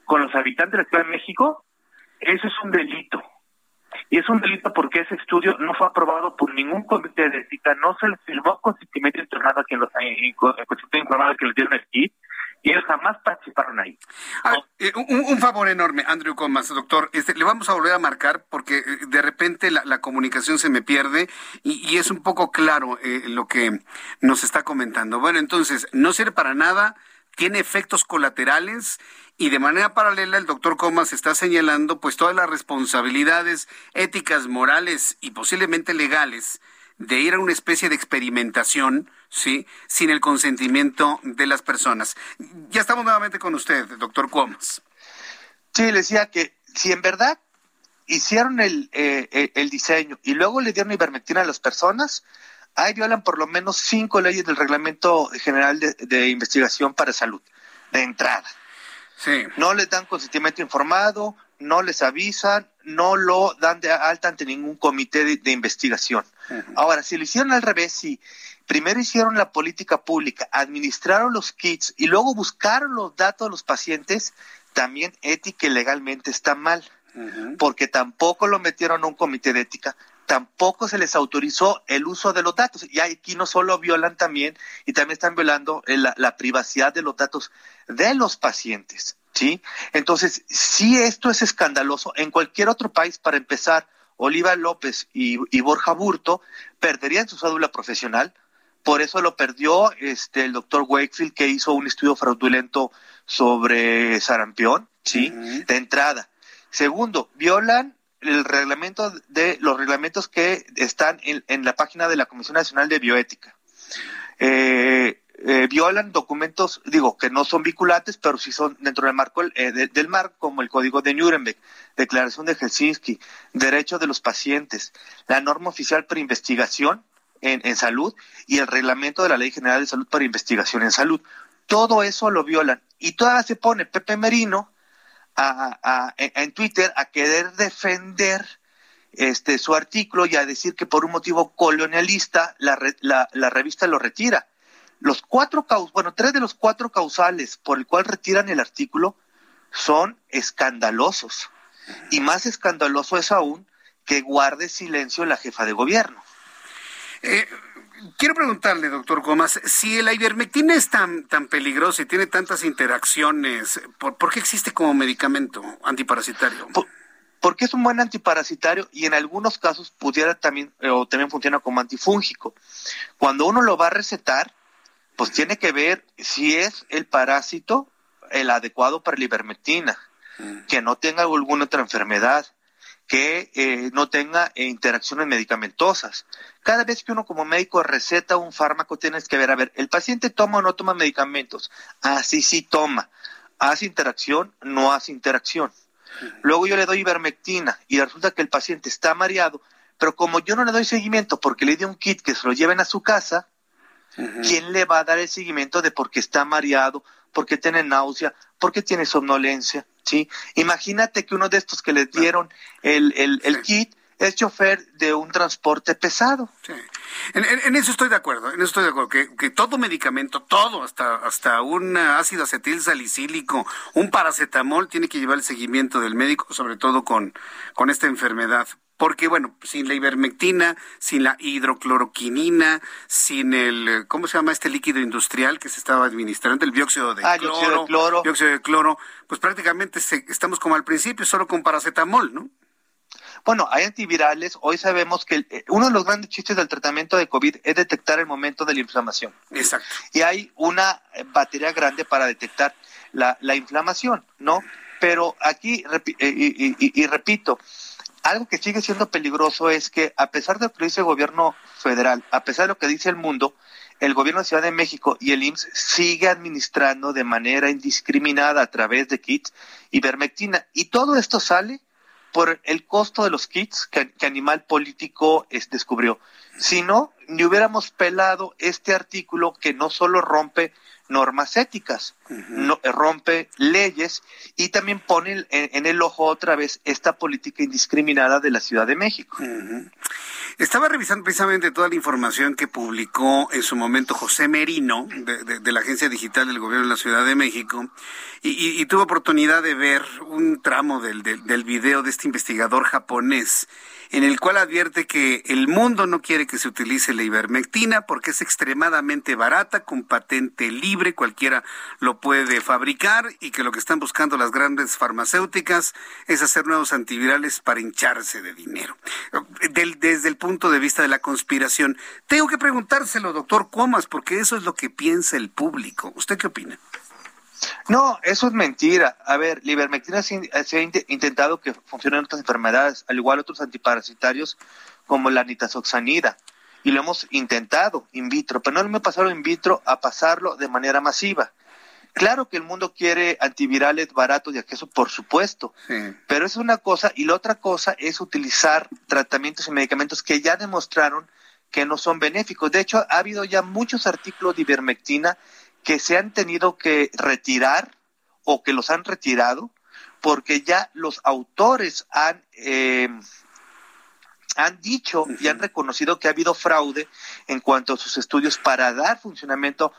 con los habitantes de la Ciudad de México, eso es un delito. Y es un delito porque ese estudio no fue aprobado por ningún comité de ética, no se le firmó constitucionalmente informado a quien los, informado a quien les dieron el kit, y ellos jamás participaron ahí. Eh, un, favor enorme, Andrew Comas, doctor. Este, le vamos a volver a marcar porque eh, de repente la, comunicación se me pierde y, es un poco claro lo que nos está comentando. Bueno, entonces, no sirve para nada, tiene efectos colaterales y de manera paralela el doctor Comas está señalando pues todas las responsabilidades éticas, morales y posiblemente legales de ir a una especie de experimentación, ¿sí? Sin el consentimiento de las personas. Ya estamos nuevamente con usted, doctor Comas. Sí, le decía que si en verdad hicieron el, eh, el diseño y luego le dieron ivermectina a las personas, ahí violan por lo menos cinco leyes del Reglamento General de Investigación para Salud, de entrada. No les dan consentimiento informado, no les avisan, no lo dan de alta ante ningún comité de, investigación. Ahora, si lo hicieron al revés, si primero hicieron la política pública, administraron los kits y luego buscaron los datos de los pacientes, también ética y legalmente está mal, porque tampoco lo metieron a un comité de ética, tampoco se les autorizó el uso de los datos. Y aquí no solo violan también, y también están violando eh, la, privacidad de los datos de los pacientes. ¿Sí? Entonces, si esto es escandaloso, en cualquier otro país, para empezar, Oliva López y, Borja Burto perderían su cédula profesional. Por eso lo perdió este, el doctor Wakefield, que hizo un estudio fraudulento sobre sarampión, ¿sí? De entrada. Segundo, violan el reglamento de los reglamentos que están en, la página de la Comisión Nacional de Bioética. Eh, eh, violan documentos, digo, que no son vinculantes, pero sí son dentro del marco eh, del marco, como el Código de Nuremberg, Declaración de Helsinki, Derecho de los Pacientes, la norma oficial para investigación en, en salud y el reglamento de la Ley General de Salud para investigación en salud. Todo eso lo violan. Y todavía se pone Pepe Merino, a, en Twitter a querer defender este su artículo y a decir que por un motivo colonialista la, la, revista lo retira. Los cuatro bueno, tres de los cuatro causales por el cual retiran el artículo son escandalosos. Y más escandaloso es aún que guarde silencio la jefa de gobierno. Eh, quiero preguntarle, doctor Gómez, si la ivermectina es tan, tan peligrosa y tiene tantas interacciones, ¿por, qué existe como medicamento antiparasitario? porque es un buen antiparasitario y en algunos casos pudiera también, eh, o también funciona como antifúngico. Cuando uno lo va a recetar, pues tiene que ver si es el parásito el adecuado para la ivermectina, mm. que no tenga alguna otra enfermedad que eh, no tenga eh, interacciones medicamentosas. Cada vez que uno como médico receta un fármaco, tienes que ver, a ver, ¿el paciente toma o no toma medicamentos? Ah, sí, toma. ¿Hace interacción? No hace interacción. Luego yo le doy ivermectina y resulta que el paciente está mareado, pero como yo no le doy seguimiento porque le di un kit que se lo lleven a su casa, ¿quién le va a dar el seguimiento de por qué está mareado, por qué tiene náusea, por qué tiene somnolencia? ¿sí? Imagínate que uno de estos que le dieron el, el, kit es chofer de un transporte pesado. Sí. En, eso estoy de acuerdo, en eso estoy de acuerdo, que, que, todo medicamento, todo, hasta, hasta un ácido acetil salicílico, un paracetamol, tiene que llevar el seguimiento del médico, sobre todo con, con esta enfermedad porque bueno, sin la ivermectina, sin la hidrocloroquinina, sin el, ¿cómo se llama este líquido industrial que se estaba administrando? El dióxido de, ah, cloro, de cloro. Dióxido de cloro, pues prácticamente estamos como al principio, solo con paracetamol, ¿no? Bueno, hay antivirales. Hoy sabemos que eh, uno de los grandes chistes del tratamiento de COVID es detectar el momento de la inflamación. Exacto. Y hay una eh, batería grande para detectar la, la inflamación, ¿no? Pero aquí, eh, y, repito, algo que sigue siendo peligroso es que a pesar de lo que dice el gobierno federal, a pesar de lo que dice el mundo, el gobierno de Ciudad de México y el IMSS sigue administrando de manera indiscriminada a través de kits ivermectina. Y todo esto sale por el costo de los kits que, Animal Político descubrió. Si no, ni hubiéramos pelado este artículo que no solo rompe normas éticas, no, rompe leyes y también pone en, el ojo otra vez esta política indiscriminada de la Ciudad de México. Estaba revisando precisamente toda la información que publicó en su momento José Merino de, la Agencia Digital del Gobierno de la Ciudad de México y, tuve oportunidad de ver un tramo del, del, del video de este investigador japonés en el cual advierte que el mundo no quiere que se utilice la ivermectina porque es extremadamente barata, con patente libre, cualquiera lo puede fabricar y que lo que están buscando las grandes farmacéuticas es hacer nuevos antivirales para hincharse de dinero. desde el punto de vista de la conspiración, tengo que preguntárselo, doctor Comas, porque eso es lo que piensa el público. ¿Usted qué opina? No, eso es mentira. A ver, la ivermectina se, ha intentado que funcione en otras enfermedades, al igual otros antiparasitarios como la nitazoxanida. Y lo hemos intentado in vitro, pero no me pasaron in vitro a pasarlo de manera masiva. Claro que el mundo quiere antivirales baratos y eso por supuesto, pero es una cosa y la otra cosa es utilizar tratamientos y medicamentos que ya demostraron que no son benéficos. De hecho, ha habido ya muchos artículos de ivermectina que se han tenido que retirar o que los han retirado porque ya los autores han, eh, han dicho y han reconocido que ha habido fraude en cuanto a sus estudios para dar funcionamiento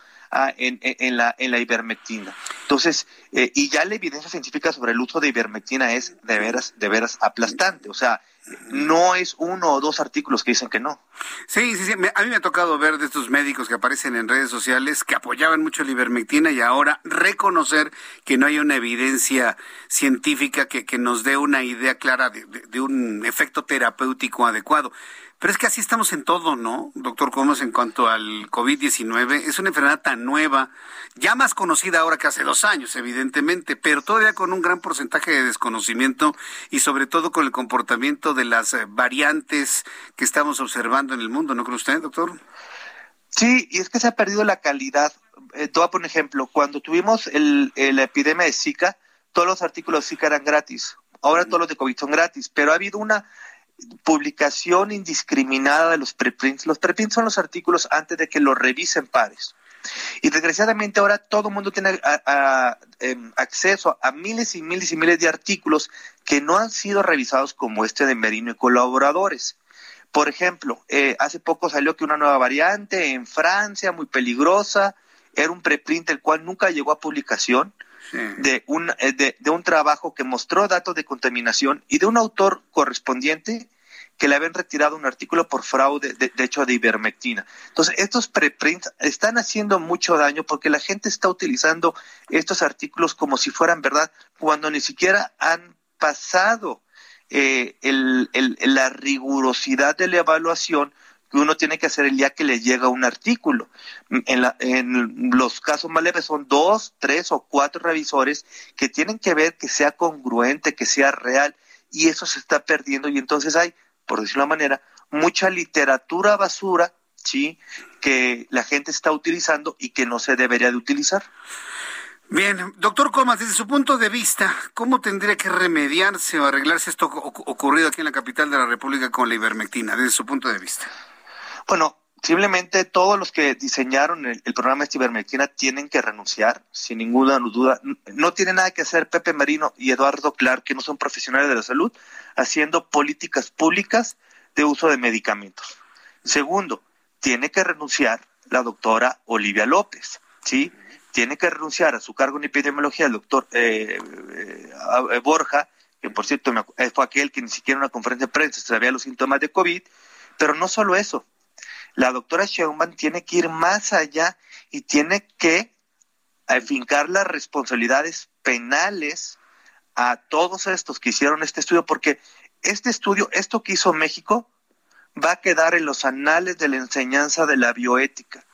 en, en, la, en la ivermectina. Entonces, eh, y ya la evidencia científica sobre el uso de ivermectina es de veras, de veras aplastante. O sea, no es uno o dos artículos que dicen que no. Sí, sí, sí. a mí me ha tocado ver de estos médicos que aparecen en redes sociales que apoyaban mucho la ivermectina y ahora reconocer que no hay una evidencia científica que, que nos dé una idea clara de un efecto terapéutico adecuado. Pero es que así estamos en todo, ¿no? Doctor Comas, en cuanto al COVID-19, es una enfermedad tan nueva, ya más conocida ahora que hace dos años, evidentemente, pero todavía con un gran porcentaje de desconocimiento y sobre todo con el comportamiento de las eh, variantes que estamos observando en el mundo, ¿no cree usted, doctor? Sí, y es que se ha perdido la calidad. Eh, te voy a poner ejemplo. Cuando tuvimos el, la epidemia de Zika, todos los artículos de Zika eran gratis. Ahora todos los de COVID son gratis, pero ha habido una publicación indiscriminada de los preprints. Los preprints son los artículos antes de que los revisen pares. Y desgraciadamente ahora todo el mundo tiene em, acceso a miles y miles y miles de artículos que no han sido revisados como este de Merino y colaboradores. Por ejemplo, eh, hace poco salió que una nueva variante en Francia, muy peligrosa, era un preprint el cual nunca llegó a publicación. De, un, eh, de, de, un trabajo que mostró datos de contaminación y de un autor correspondiente que le habían retirado un artículo por fraude, de, hecho, de ivermectina. Entonces, estos preprints están haciendo mucho daño porque la gente está utilizando estos artículos como si fueran verdad, cuando ni siquiera han pasado eh, el, la rigurosidad de la evaluación que uno tiene que hacer el día que le llega un artículo. En, la, en los casos más leves son dos, tres o cuatro revisores que tienen que ver que sea congruente, que sea real, y eso se está perdiendo y entonces hay por decirlo de una manera, mucha literatura basura, ¿sí? Que la gente está utilizando y que no se debería de utilizar. Bien, doctor Comas, desde su punto de vista, ¿cómo tendría que remediarse o arreglarse esto ocurrido aquí en la capital de la República con la ivermectina, desde su punto de vista? Bueno, simplemente todos los que diseñaron el, programa de ivermectina tienen que renunciar, sin ninguna duda. No tiene nada que hacer Pepe Marino y Eduardo Clark, que no son profesionales de la salud, haciendo políticas públicas de uso de medicamentos. Segundo, tiene que renunciar la doctora Olivia López, ¿sí? Tiene que renunciar a su cargo en epidemiología el doctor eh, eh, Borja, que por cierto fue aquel que ni siquiera en una conferencia de prensa sabía los síntomas de COVID, pero no solo eso, la doctora Sheinbaum tiene que ir más allá y tiene que afincar las responsabilidades penales a todos estos que hicieron este estudio, porque este estudio, esto que hizo México, va a quedar en los anales de la enseñanza de la bioética.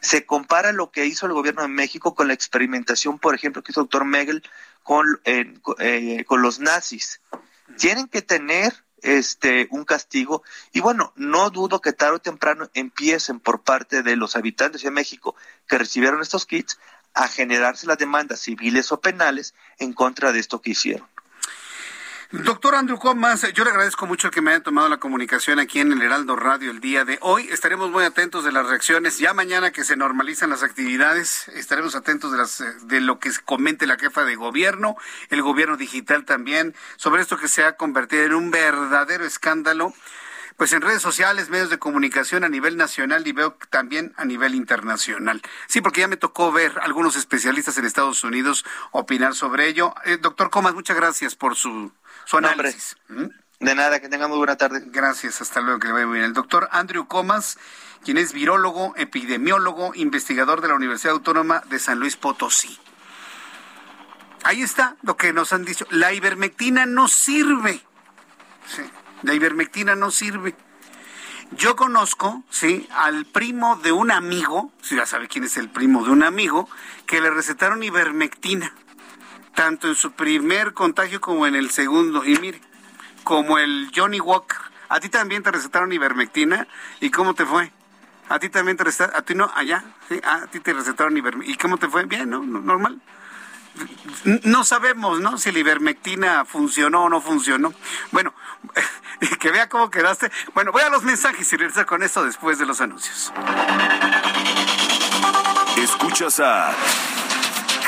Se compara lo que hizo el gobierno de México con la experimentación, por ejemplo, que hizo el doctor Megel con, eh, con los nazis. Tienen que tener este un castigo y bueno, no dudo que tarde o temprano empiecen por parte de los habitantes de México que recibieron estos kits a generarse las demandas civiles o penales en contra de esto que hicieron. Doctor Andrew Comas, yo le agradezco mucho que me haya tomado la comunicación aquí en el Heraldo Radio el día de hoy. Estaremos muy atentos de las reacciones. Ya mañana que se normalizan las actividades, estaremos atentos de, las, de lo que comente la jefa de gobierno, el gobierno digital también, sobre esto que se ha convertido en un verdadero escándalo pues en redes sociales, medios de comunicación a nivel nacional y veo también a nivel internacional. Sí, porque ya me tocó ver algunos especialistas en Estados Unidos opinar sobre ello. Eh, doctor Comas, muchas gracias por su, su análisis. ¿Mm? De nada, que tengamos buena tarde. Gracias, hasta luego, que le vaya muy bien. El doctor Andrew Comas, quien es virólogo, epidemiólogo, investigador de la Universidad Autónoma de San Luis Potosí. Ahí está lo que nos han dicho. La ivermectina no sirve. Sí. La ivermectina no sirve. Yo conozco, sí, al primo de un amigo, si ya sabe quién es el primo de un amigo, que le recetaron ivermectina, tanto en su primer contagio como en el segundo. Y mire, como el Johnny Walker, a ti también te recetaron ivermectina, ¿y cómo te fue? A ti también te recetaron, a ti no, allá, sí, a ti te recetaron ivermectina, ¿y cómo te fue? Bien, ¿no? Normal no sabemos, ¿no? Si la ivermectina funcionó o no funcionó. Bueno, que vea cómo quedaste. Bueno, voy a los mensajes y regreso con esto después de los anuncios. Escuchas a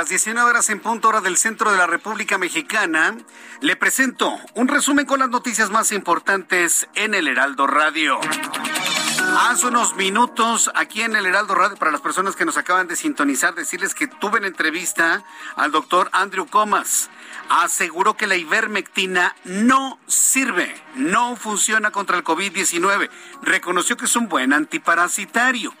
Las 19 horas en punto hora del centro de la República Mexicana, le presento un resumen con las noticias más importantes en el Heraldo Radio. Hace unos minutos aquí en el Heraldo Radio, para las personas que nos acaban de sintonizar, decirles que tuve en entrevista al doctor Andrew Comas. Aseguró que la ivermectina no sirve, no funciona contra el COVID-19. Reconoció que es un buen antiparasitario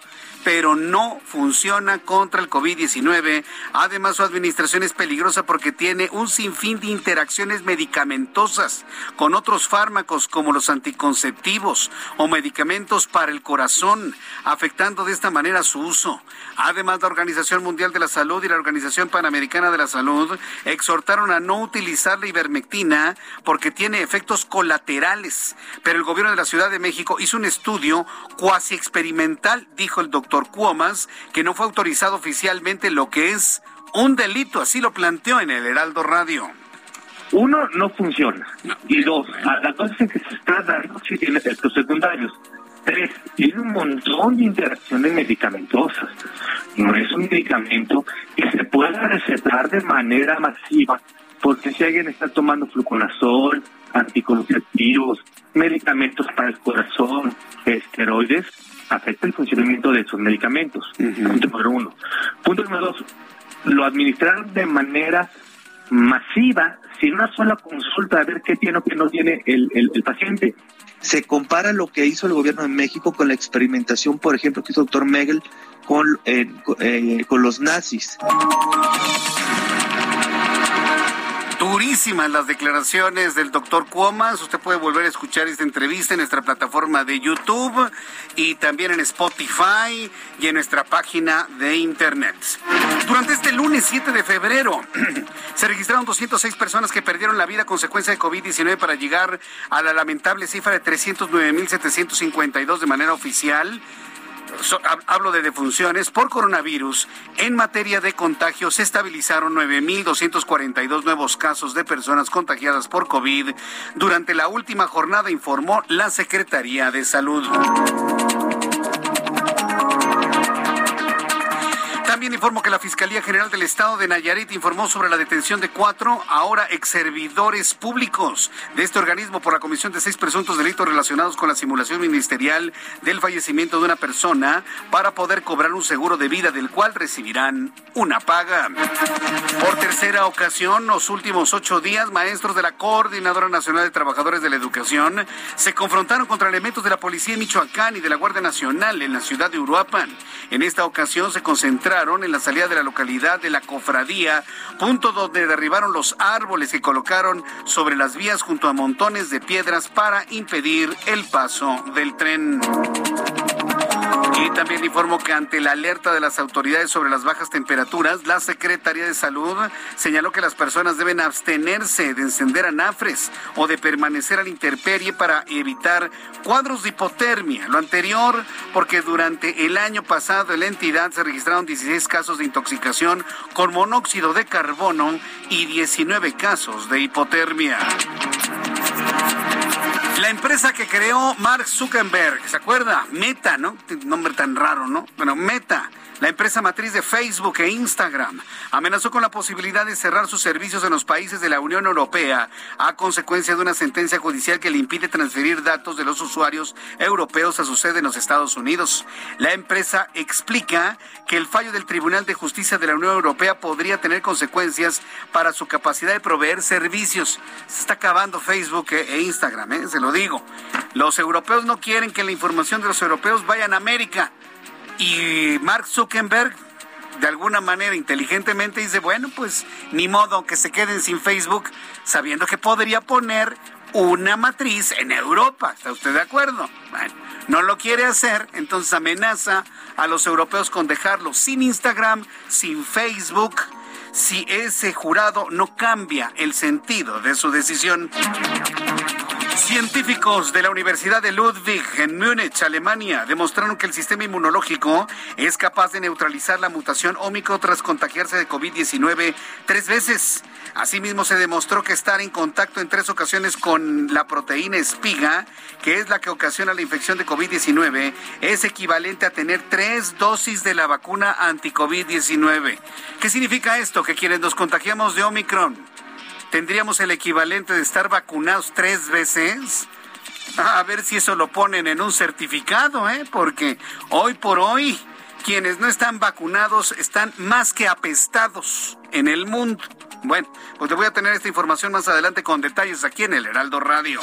pero no funciona contra el COVID-19. Además, su administración es peligrosa porque tiene un sinfín de interacciones medicamentosas con otros fármacos como los anticonceptivos o medicamentos para el corazón, afectando de esta manera su uso. Además, la Organización Mundial de la Salud y la Organización Panamericana de la Salud exhortaron a no utilizar la ivermectina porque tiene efectos colaterales. Pero el gobierno de la Ciudad de México hizo un estudio cuasi experimental, dijo el doctor doctor Cuomas, que no fue autorizado oficialmente lo que es un delito, así lo planteó en el Heraldo Radio. Uno, no funciona. Y dos, a la dosis que se está dando sí tiene efectos secundarios. Tres, tiene un montón de interacciones medicamentosas. No es un medicamento que se pueda recetar de manera masiva, porque si alguien está tomando fluconazol, anticonceptivos, medicamentos para el corazón, esteroides, afecta el funcionamiento de esos medicamentos. Punto número uno. Punto número dos, lo administraron de manera masiva, sin una sola consulta, a ver qué tiene o qué no tiene el, el, paciente. Se compara lo que hizo el gobierno de México con la experimentación, por ejemplo, que hizo el doctor Megel con, eh, eh, con los nazis. Durísimas las declaraciones del doctor Cuomas. Usted puede volver a escuchar esta entrevista en nuestra plataforma de YouTube y también en Spotify y en nuestra página de Internet. Durante este lunes 7 de febrero se registraron 206 personas que perdieron la vida a consecuencia de COVID-19 para llegar a la lamentable cifra de 309.752 de manera oficial hablo de defunciones por coronavirus, en materia de contagios se estabilizaron 9.242 nuevos casos de personas contagiadas por COVID durante la última jornada, informó la Secretaría de Salud. También informo que la Fiscalía General del Estado de Nayarit informó sobre la detención de cuatro, ahora ex servidores públicos de este organismo por la comisión de seis presuntos delitos relacionados con la simulación ministerial del fallecimiento de una persona para poder cobrar un seguro de vida del cual recibirán una paga. Por tercera ocasión, los últimos ocho días, maestros de la Coordinadora Nacional de Trabajadores de la Educación se confrontaron contra elementos de la Policía de Michoacán y de la Guardia Nacional en la ciudad de Uruapan. En esta ocasión se concentraron en la salida de la localidad de la Cofradía, punto donde derribaron los árboles que colocaron sobre las vías junto a montones de piedras para impedir el paso del tren. Y también informo que ante la alerta de las autoridades sobre las bajas temperaturas, la Secretaría de Salud señaló que las personas deben abstenerse de encender anafres o de permanecer a la intemperie para evitar cuadros de hipotermia. Lo anterior porque durante el año pasado en la entidad se registraron 16 casos de intoxicación con monóxido de carbono y 19 casos de hipotermia. La empresa que creó Mark Zuckerberg, ¿se acuerda? Meta, ¿no? Nombre tan raro, ¿no? Bueno, Meta la empresa matriz de Facebook e Instagram amenazó con la posibilidad de cerrar sus servicios en los países de la Unión Europea a consecuencia de una sentencia judicial que le impide transferir datos de los usuarios europeos a su sede en los Estados Unidos. La empresa explica que el fallo del Tribunal de Justicia de la Unión Europea podría tener consecuencias para su capacidad de proveer servicios. Se está acabando Facebook e Instagram, ¿eh? se lo digo. Los europeos no quieren que la información de los europeos vaya a América. Y Mark Zuckerberg, de alguna manera inteligentemente, dice, bueno, pues ni modo que se queden sin Facebook, sabiendo que podría poner una matriz en Europa. ¿Está usted de acuerdo? Bueno, no lo quiere hacer, entonces amenaza a los europeos con dejarlo sin Instagram, sin Facebook, si ese jurado no cambia el sentido de su decisión. Científicos de la Universidad de Ludwig en Múnich, Alemania, demostraron que el sistema inmunológico es capaz de neutralizar la mutación ómico tras contagiarse de COVID-19 tres veces. Asimismo, se demostró que estar en contacto en tres ocasiones con la proteína espiga, que es la que ocasiona la infección de COVID-19, es equivalente a tener tres dosis de la vacuna anti-COVID-19. ¿Qué significa esto? Que quienes nos contagiamos de Omicron tendríamos el equivalente de estar vacunados tres veces. A ver si eso lo ponen en un certificado, ¿eh? Porque hoy por hoy quienes no están vacunados están más que apestados en el mundo. Bueno, pues te voy a tener esta información más adelante con detalles aquí en el Heraldo Radio.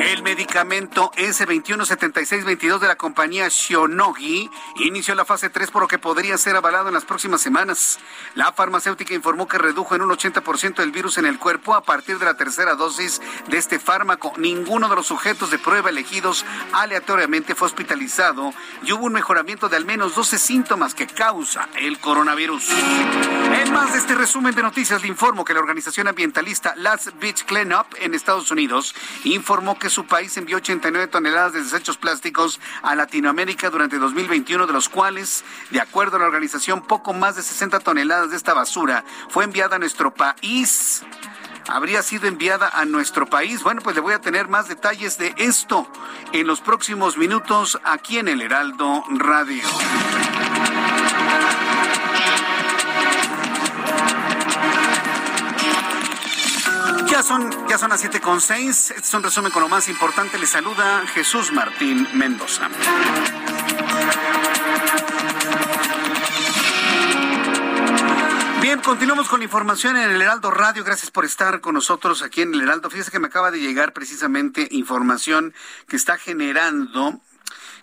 El medicamento S217622 de la compañía Shionogi inició la fase 3 por lo que podría ser avalado en las próximas semanas. La farmacéutica informó que redujo en un 80% el virus en el cuerpo a partir de la tercera dosis de este fármaco. Ninguno de los sujetos de prueba elegidos aleatoriamente fue hospitalizado y hubo un mejoramiento de al menos 12 síntomas que causa el coronavirus. En más de este resumen de noticias, le informo que la organización ambientalista Last Beach Cleanup en Estados Unidos informó que su país envió 89 toneladas de desechos plásticos a Latinoamérica durante 2021, de los cuales, de acuerdo a la organización, poco más de 60 toneladas de esta basura fue enviada a nuestro país habría sido enviada a nuestro país. Bueno, pues le voy a tener más detalles de esto en los próximos minutos aquí en el Heraldo Radio. Son, ya son las 7.6. Este es un resumen con lo más importante. Le saluda Jesús Martín Mendoza. Bien, continuamos con información en el Heraldo Radio. Gracias por estar con nosotros aquí en el Heraldo. Fíjese que me acaba de llegar precisamente información que está generando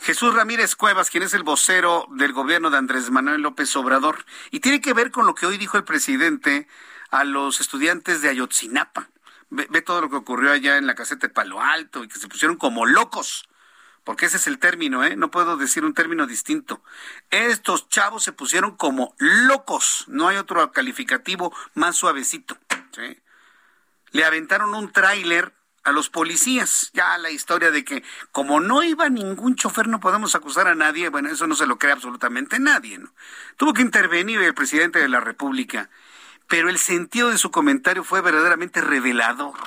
Jesús Ramírez Cuevas, quien es el vocero del gobierno de Andrés Manuel López Obrador, y tiene que ver con lo que hoy dijo el presidente a los estudiantes de Ayotzinapa. Ve, todo lo que ocurrió allá en la caseta de Palo Alto y que se pusieron como locos, porque ese es el término, ¿eh? No puedo decir un término distinto. Estos chavos se pusieron como locos, no hay otro calificativo más suavecito. Le aventaron un tráiler a los policías. Ya la historia de que como no iba ningún chofer no podemos acusar a nadie, bueno, eso no se lo cree absolutamente nadie, ¿no? Tuvo que intervenir el presidente de la República, pero el sentido de su comentario fue verdaderamente revelador.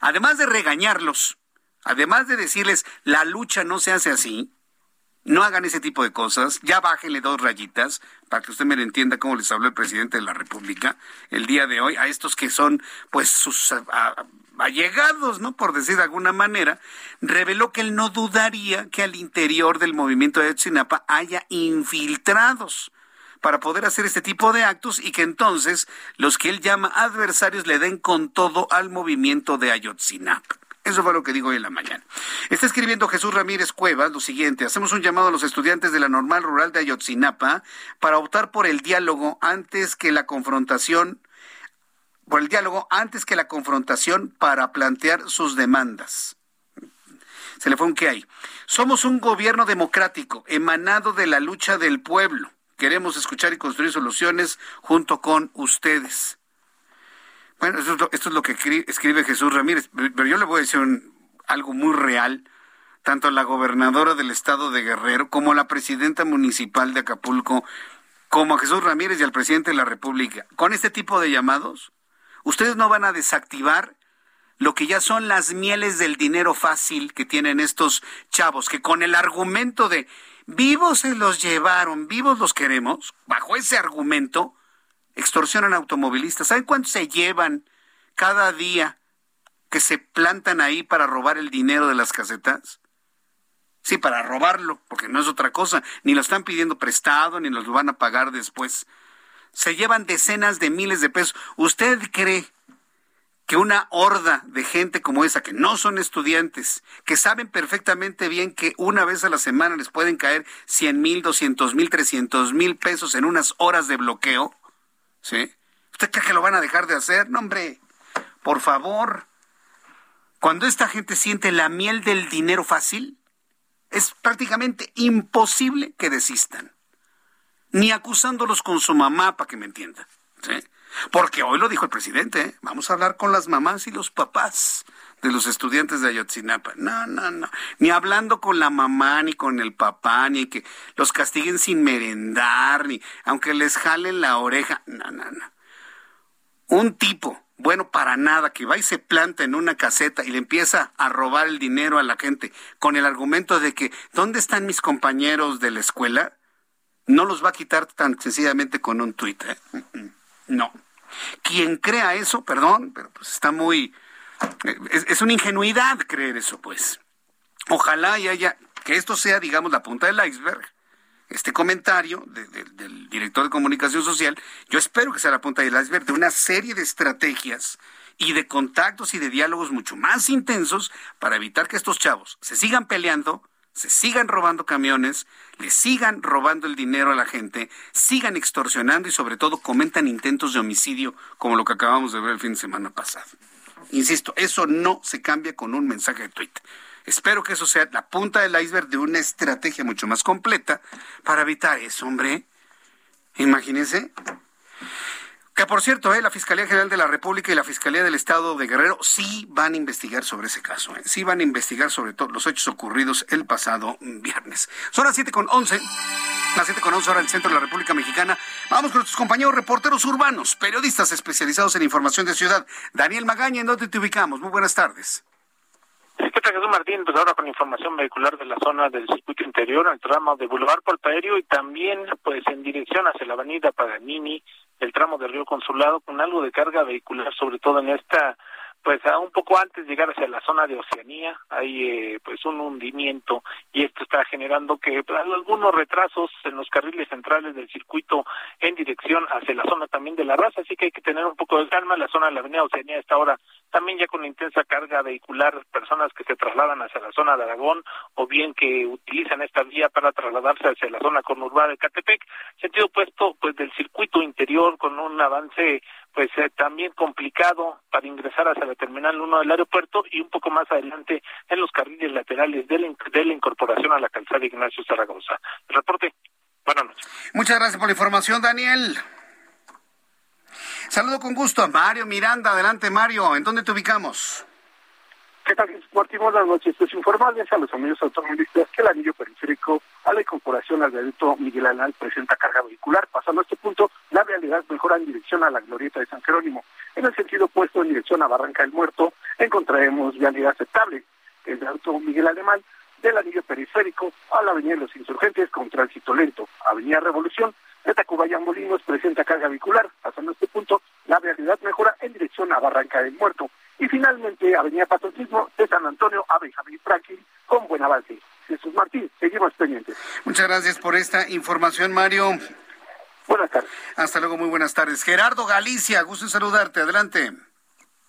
Además de regañarlos, además de decirles la lucha no se hace así, no hagan ese tipo de cosas, ya bájenle dos rayitas, para que usted me lo entienda cómo les habló el presidente de la República el día de hoy, a estos que son pues sus allegados, ¿no? Por decir de alguna manera, reveló que él no dudaría que al interior del movimiento de Ayotzinapa haya infiltrados para poder hacer este tipo de actos y que entonces los que él llama adversarios le den con todo al movimiento de Ayotzinapa. Eso fue lo que dijo hoy en la mañana. Está escribiendo Jesús Ramírez Cuevas lo siguiente. Hacemos un llamado a los estudiantes de la normal rural de Ayotzinapa para optar por el diálogo antes que la confrontación por el diálogo antes que la confrontación para plantear sus demandas. Se le fue un que hay. Somos un gobierno democrático, emanado de la lucha del pueblo. Queremos escuchar y construir soluciones junto con ustedes. Bueno, esto es lo, que escribe Jesús Ramírez, pero yo le voy a decir algo muy real. Tanto la gobernadora del estado de Guerrero como la presidenta municipal de Acapulco, como a Jesús Ramírez y al presidente de la República, con este tipo de llamados, ustedes no van a desactivar lo que ya son las mieles del dinero fácil que tienen estos chavos, que con el argumento de vivos se los llevaron, vivos los queremos, bajo ese argumento, extorsionan automovilistas. ¿Saben cuánto se llevan cada día que se plantan ahí para robar el dinero de las casetas? Sí, para robarlo, porque no es otra cosa. Ni lo están pidiendo prestado, ni los van a pagar después se llevan decenas de miles de pesos. ¿Usted cree que una horda de gente como esa, que no son estudiantes, que saben perfectamente bien que una vez a la semana les pueden caer 100 mil, 200 mil, 300 mil pesos en unas horas de bloqueo, ¿sí? ¿Usted cree que lo van a dejar de hacer? No, hombre, por favor. Cuando esta gente siente la miel del dinero fácil, es prácticamente imposible que desistan ni acusándolos con su mamá, para que me entienda. Porque hoy lo dijo el presidente, ¿eh? vamos a hablar con las mamás y los papás de los estudiantes de Ayotzinapa. No, no, no. Ni hablando con la mamá, ni con el papá, ni que los castiguen sin merendar, ni aunque les jalen la oreja. No, no, no. Un tipo, bueno para nada, que va y se planta en una caseta y le empieza a robar el dinero a la gente con el argumento de que, ¿dónde están mis compañeros de la escuela? no los va a quitar tan sencillamente con un tuit. ¿eh? No. Quien crea eso, perdón, pero pues está muy... Es, una ingenuidad creer eso, pues. Ojalá y haya... Que esto sea, digamos, la punta del iceberg. Este comentario del director de comunicación social, yo espero que sea la punta del iceberg de una serie de estrategias y de contactos y de diálogos mucho más intensos para evitar que estos chavos se sigan peleando, se sigan robando camiones, le sigan robando el dinero a la gente, sigan extorsionando y sobre todo comentan intentos de homicidio como lo que acabamos de ver el fin de semana pasado. Insisto, eso no se cambia con un mensaje de Twitter. Espero que eso sea la punta del iceberg de una estrategia mucho más completa para evitar eso, hombre. Imagínense que por cierto, eh, la Fiscalía General de la República y la Fiscalía del Estado de Guerrero sí van a investigar sobre ese caso. Eh. Sí van a investigar sobre todos los hechos ocurridos el pasado viernes. Son las siete con once. Las siete con once hora del centro de la República Mexicana. Vamos con nuestros compañeros reporteros urbanos, periodistas especializados en información de ciudad. Daniel Magaña, ¿en dónde te ubicamos? Muy buenas tardes. ¿Qué tal, Jesús Martín? Pues ahora con información vehicular de la zona del circuito interior, al tramo de Boulevard Puerto Aéreo y también pues en dirección hacia la avenida Paganini, el tramo del Río Consulado con algo de carga vehicular, sobre todo en esta pues a un poco antes de llegar hacia la zona de Oceanía hay eh, pues un hundimiento y esto está generando que pues, algunos retrasos en los carriles centrales del circuito en dirección hacia la zona también de la raza, así que hay que tener un poco de calma, la zona de la avenida Oceanía está ahora también ya con intensa carga vehicular, personas que se trasladan hacia la zona de Aragón o bien que utilizan esta vía para trasladarse hacia la zona conurbada de Catepec, sentido opuesto pues del circuito interior con un avance pues eh, también complicado para ingresar hacia la terminal 1 del aeropuerto y un poco más adelante en los carriles laterales de la, de la incorporación a la calzada Ignacio Zaragoza. Reporte. Buenas noches. Muchas gracias por la información, Daniel. Saludo con gusto a Mario Miranda. Adelante, Mario. ¿En dónde te ubicamos? ¿Qué tal, Martín? Buenas noches. Pues informarles a los amigos automovilistas que el anillo periférico a la incorporación al viaducto Miguel Anal presenta carga vehicular. Pasando a este punto, la realidad mejora en dirección a la glorieta de San Jerónimo. En el sentido opuesto, en dirección a Barranca del Muerto, encontraremos vialidad aceptable. El viaducto Miguel Alemán del anillo periférico a la Avenida de los Insurgentes con tránsito lento. Avenida Revolución de Tacubaya Molinos presenta carga vehicular. Pasando este punto, la realidad mejora en dirección a Barranca del Muerto. Y finalmente, Avenida Patriotismo de San Antonio a Benjamín Franklin con buen avance. Jesús Martín, seguimos pendientes. Muchas gracias por esta información, Mario. Buenas tardes. Hasta luego, muy buenas tardes. Gerardo Galicia, gusto en saludarte. Adelante.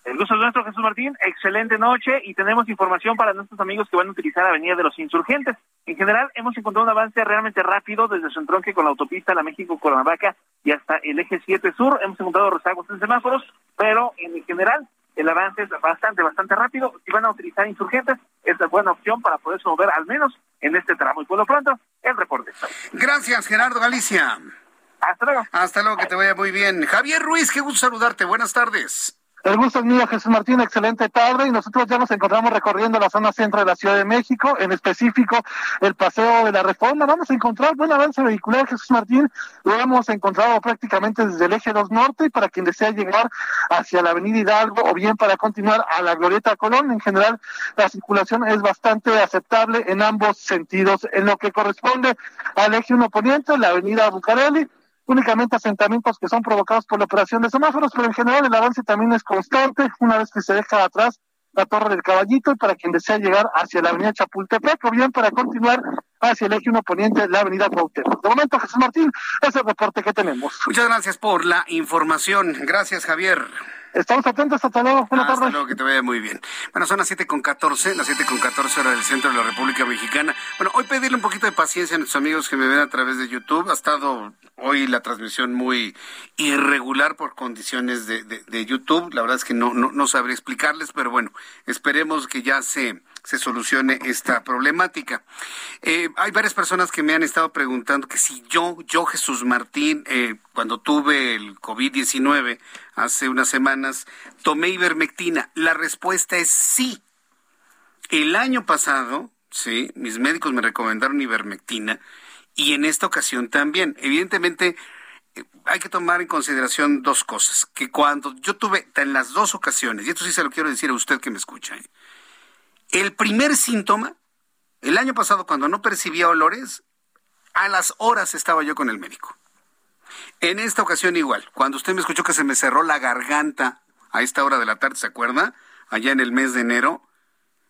El gusto es nuestro, Jesús Martín. Excelente noche y tenemos información para nuestros amigos que van a utilizar la Avenida de los Insurgentes. En general, hemos encontrado un avance realmente rápido desde su entronque con la autopista La México-Cuernavaca y hasta el eje 7 sur. Hemos encontrado rezagos en semáforos, pero en general el avance es bastante, bastante rápido. Si van a utilizar insurgentes, es la buena opción para poderse mover al menos en este tramo. Y por lo pronto, el reporte. Gracias, Gerardo Galicia. Hasta luego. Hasta luego, que te vaya muy bien. Javier Ruiz, qué gusto saludarte. Buenas tardes. El gusto es mío, Jesús Martín, excelente tarde y nosotros ya nos encontramos recorriendo la zona centro de la Ciudad de México, en específico el Paseo de la Reforma. Vamos a encontrar buen avance vehicular, Jesús Martín, lo hemos encontrado prácticamente desde el eje 2 norte y para quien desea llegar hacia la Avenida Hidalgo o bien para continuar a la Glorieta Colón. En general, la circulación es bastante aceptable en ambos sentidos. En lo que corresponde al eje 1 poniente, la Avenida Bucareli, únicamente asentamientos que son provocados por la operación de semáforos, pero en general el avance también es constante una vez que se deja atrás la Torre del Caballito y para quien desea llegar hacia la Avenida Chapultepec o bien para continuar hacia el eje 1 poniente de la Avenida Cuauhtémoc. De momento, Jesús Martín, es el reporte que tenemos. Muchas gracias por la información. Gracias, Javier. Estamos atentos, hasta luego. Buenas tardes. Hasta luego, que te vaya muy bien. Bueno, son las siete con catorce, las siete con catorce horas del centro de la República Mexicana. Bueno, hoy pedirle un poquito de paciencia a nuestros amigos que me ven a través de YouTube. Ha estado hoy la transmisión muy irregular por condiciones de, de, de YouTube. La verdad es que no, no, no sabré explicarles, pero bueno, esperemos que ya se se solucione esta problemática. Eh, hay varias personas que me han estado preguntando que si yo, yo Jesús Martín, eh, cuando tuve el COVID-19 hace unas semanas, tomé ivermectina. La respuesta es sí. El año pasado, sí, mis médicos me recomendaron ivermectina y en esta ocasión también. Evidentemente, eh, hay que tomar en consideración dos cosas. Que cuando yo tuve, en las dos ocasiones, y esto sí se lo quiero decir a usted que me escucha, ¿eh? El primer síntoma, el año pasado cuando no percibía olores, a las horas estaba yo con el médico. En esta ocasión igual, cuando usted me escuchó que se me cerró la garganta a esta hora de la tarde, ¿se acuerda? Allá en el mes de enero,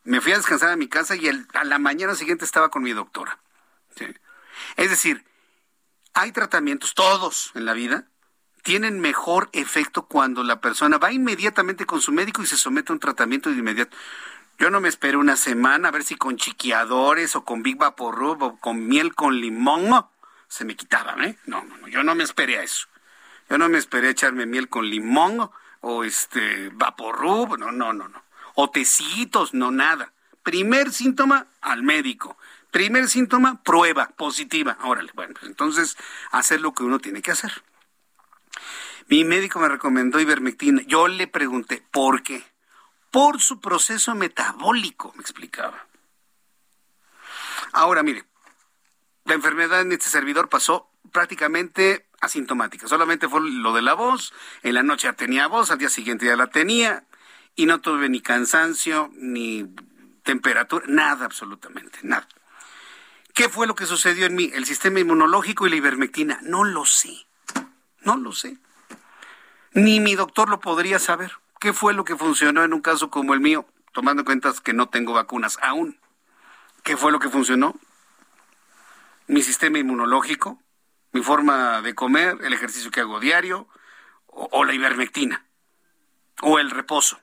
me fui a descansar a mi casa y a la mañana siguiente estaba con mi doctora. Es decir, hay tratamientos, todos en la vida, tienen mejor efecto cuando la persona va inmediatamente con su médico y se somete a un tratamiento de inmediato. Yo no me esperé una semana a ver si con chiquiadores o con Big Vaporub o con miel con limón se me quitaban, ¿eh? No, no, no, yo no me esperé a eso. Yo no me esperé a echarme miel con limón o este Vaporub, no, no, no, no. O tecitos, no nada. Primer síntoma al médico. Primer síntoma, prueba positiva. Órale, bueno, pues entonces hacer lo que uno tiene que hacer. Mi médico me recomendó ivermectina. Yo le pregunté, ¿por qué? Por su proceso metabólico, me explicaba. Ahora, mire, la enfermedad en este servidor pasó prácticamente asintomática. Solamente fue lo de la voz. En la noche ya tenía voz, al día siguiente ya la tenía. Y no tuve ni cansancio, ni temperatura, nada absolutamente, nada. ¿Qué fue lo que sucedió en mí? El sistema inmunológico y la ivermectina. No lo sé. No lo sé. Ni mi doctor lo podría saber. ¿Qué fue lo que funcionó en un caso como el mío? Tomando en cuenta que no tengo vacunas aún. ¿Qué fue lo que funcionó? Mi sistema inmunológico, mi forma de comer, el ejercicio que hago diario, o, la ivermectina, o el reposo.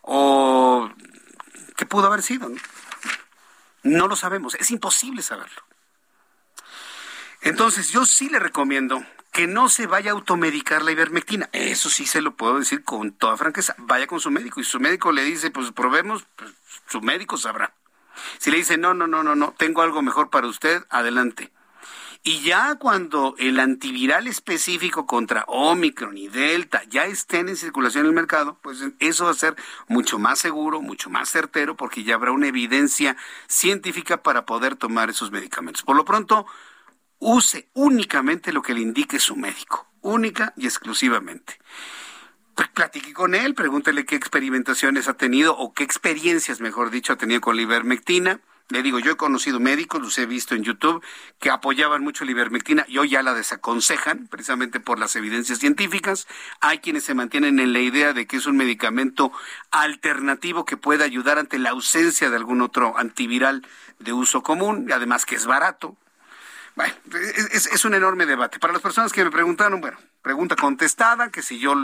o qué pudo haber sido. no lo sabemos, es imposible saberlo. Entonces, yo sí le recomiendo que no se vaya a automedicar la ivermectina. Eso sí se lo puedo decir con toda franqueza. Vaya con su médico y su médico le dice, pues probemos, pues, su médico sabrá. Si le dice, no, no, no, no, no, tengo algo mejor para usted, adelante. Y ya cuando el antiviral específico contra Omicron y Delta ya estén en circulación en el mercado, pues eso va a ser mucho más seguro, mucho más certero, porque ya habrá una evidencia científica para poder tomar esos medicamentos. Por lo pronto, use únicamente lo que le indique su médico, única y exclusivamente. Pues platique con él, pregúntele qué experimentaciones ha tenido o qué experiencias, mejor dicho, ha tenido con la ivermectina. Le digo, yo he conocido médicos, los he visto en YouTube, que apoyaban mucho la ivermectina y hoy ya la desaconsejan, precisamente por las evidencias científicas. Hay quienes se mantienen en la idea de que es un medicamento alternativo que puede ayudar ante la ausencia de algún otro antiviral de uso común, además que es barato. Bueno, es, un enorme debate. Para las personas que me preguntaron, bueno, pregunta contestada, que si yo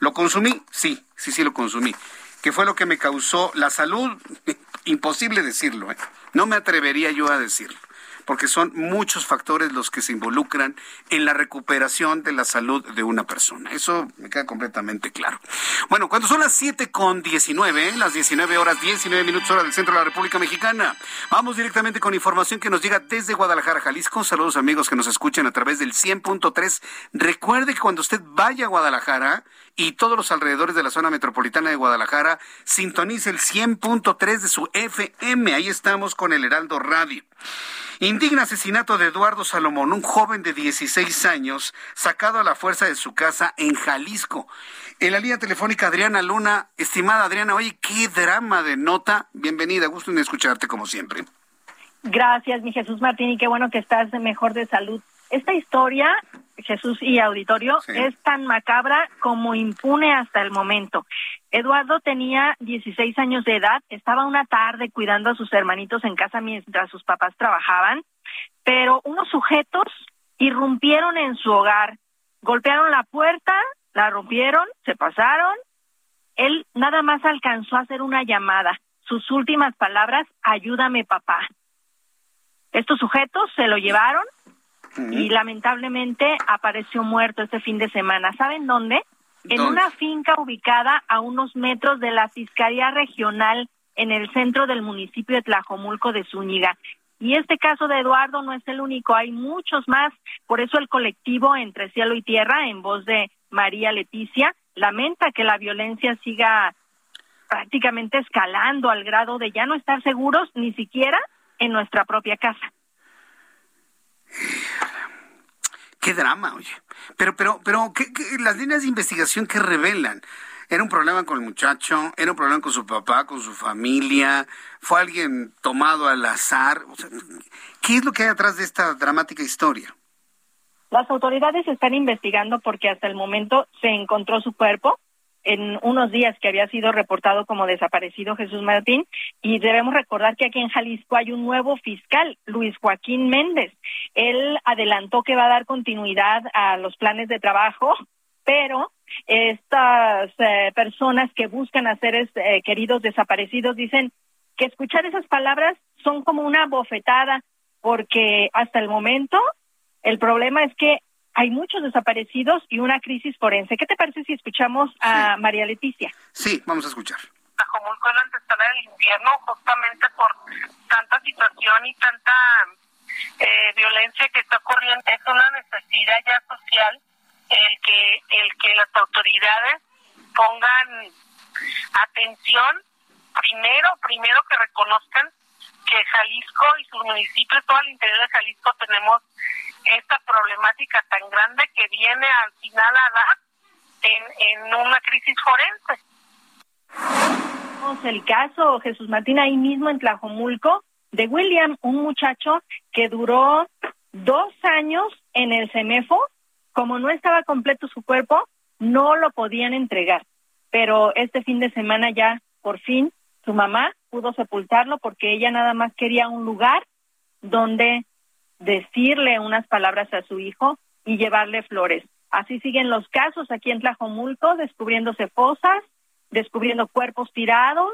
lo consumí, sí, sí, sí lo consumí. ¿Qué fue lo que me causó la salud? Imposible decirlo, ¿eh? No me atrevería yo a decirlo porque son muchos factores los que se involucran en la recuperación de la salud de una persona. Eso me queda completamente claro. Bueno, cuando son las 7 con 19, ¿eh? las 19 horas 19 minutos hora del centro de la República Mexicana, vamos directamente con información que nos llega desde Guadalajara, Jalisco. Saludos amigos que nos escuchan a través del 100.3. Recuerde que cuando usted vaya a Guadalajara, y todos los alrededores de la zona metropolitana de Guadalajara, sintonice el 100.3 de su FM. Ahí estamos con el Heraldo Radio. Indigna asesinato de Eduardo Salomón, un joven de 16 años, sacado a la fuerza de su casa en Jalisco. En la línea telefónica, Adriana Luna. Estimada Adriana, oye, qué drama de nota. Bienvenida, gusto en escucharte como siempre. Gracias, mi Jesús Martín, y qué bueno que estás mejor de salud. Esta historia, Jesús y auditorio, es tan macabra como impune hasta el momento. Eduardo tenía 16 años de edad, estaba una tarde cuidando a sus hermanitos en casa mientras sus papás trabajaban, pero unos sujetos irrumpieron en su hogar, golpearon la puerta, la rompieron, se pasaron. Él nada más alcanzó a hacer una llamada. Sus últimas palabras, ayúdame papá. Estos sujetos se lo llevaron, y lamentablemente apareció muerto este fin de semana. ¿Saben dónde? En una finca ubicada a unos metros de la Fiscalía Regional en el centro del municipio de Tlajomulco de Zúñiga. Y este caso de Eduardo no es el único, hay muchos más. Por eso el colectivo Entre Cielo y Tierra, en voz de María Leticia, lamenta que la violencia siga prácticamente escalando al grado de ya no estar seguros ni siquiera en nuestra propia casa. Qué drama, oye. Pero, pero, pero, ¿qué, las líneas de investigación que revelan? ¿Era un problema con el muchacho? ¿Era un problema con su papá, con su familia? ¿Fue alguien tomado al azar? ¿Qué es lo que hay atrás de esta dramática historia? Las autoridades están investigando porque hasta el momento se encontró su cuerpo en unos días que había sido reportado como desaparecido Jesús Martín y debemos recordar que aquí en Jalisco hay un nuevo fiscal, Luis Joaquín Méndez. Él adelantó que va a dar continuidad a los planes de trabajo, pero estas eh, personas que buscan a seres eh, queridos desaparecidos dicen que escuchar esas palabras son como una bofetada porque hasta el momento el problema es que hay muchos desaparecidos y una crisis forense. ¿Qué te parece si escuchamos a María Leticia? Sí, vamos a escuchar. Tajomulco es la antesala del invierno justamente por tanta situación y tanta eh, violencia que está ocurriendo. Es una necesidad ya social el que, el que las autoridades pongan atención primero, primero que reconozcan que Jalisco y sus municipios, todo el interior de Jalisco tenemos esta problemática tan grande que viene al final a dar en, en una crisis forense. El caso, Jesús Martín, ahí mismo en Tlajomulco, de William, un muchacho que duró dos años en el CEMEFO, como no estaba completo su cuerpo, no lo podían entregar. Pero este fin de semana ya, por fin, su mamá pudo sepultarlo porque ella nada más quería un lugar donde decirle unas palabras a su hijo y llevarle flores. Así siguen los casos aquí en Tlajomulco, descubriéndose fosas descubriendo cuerpos tirados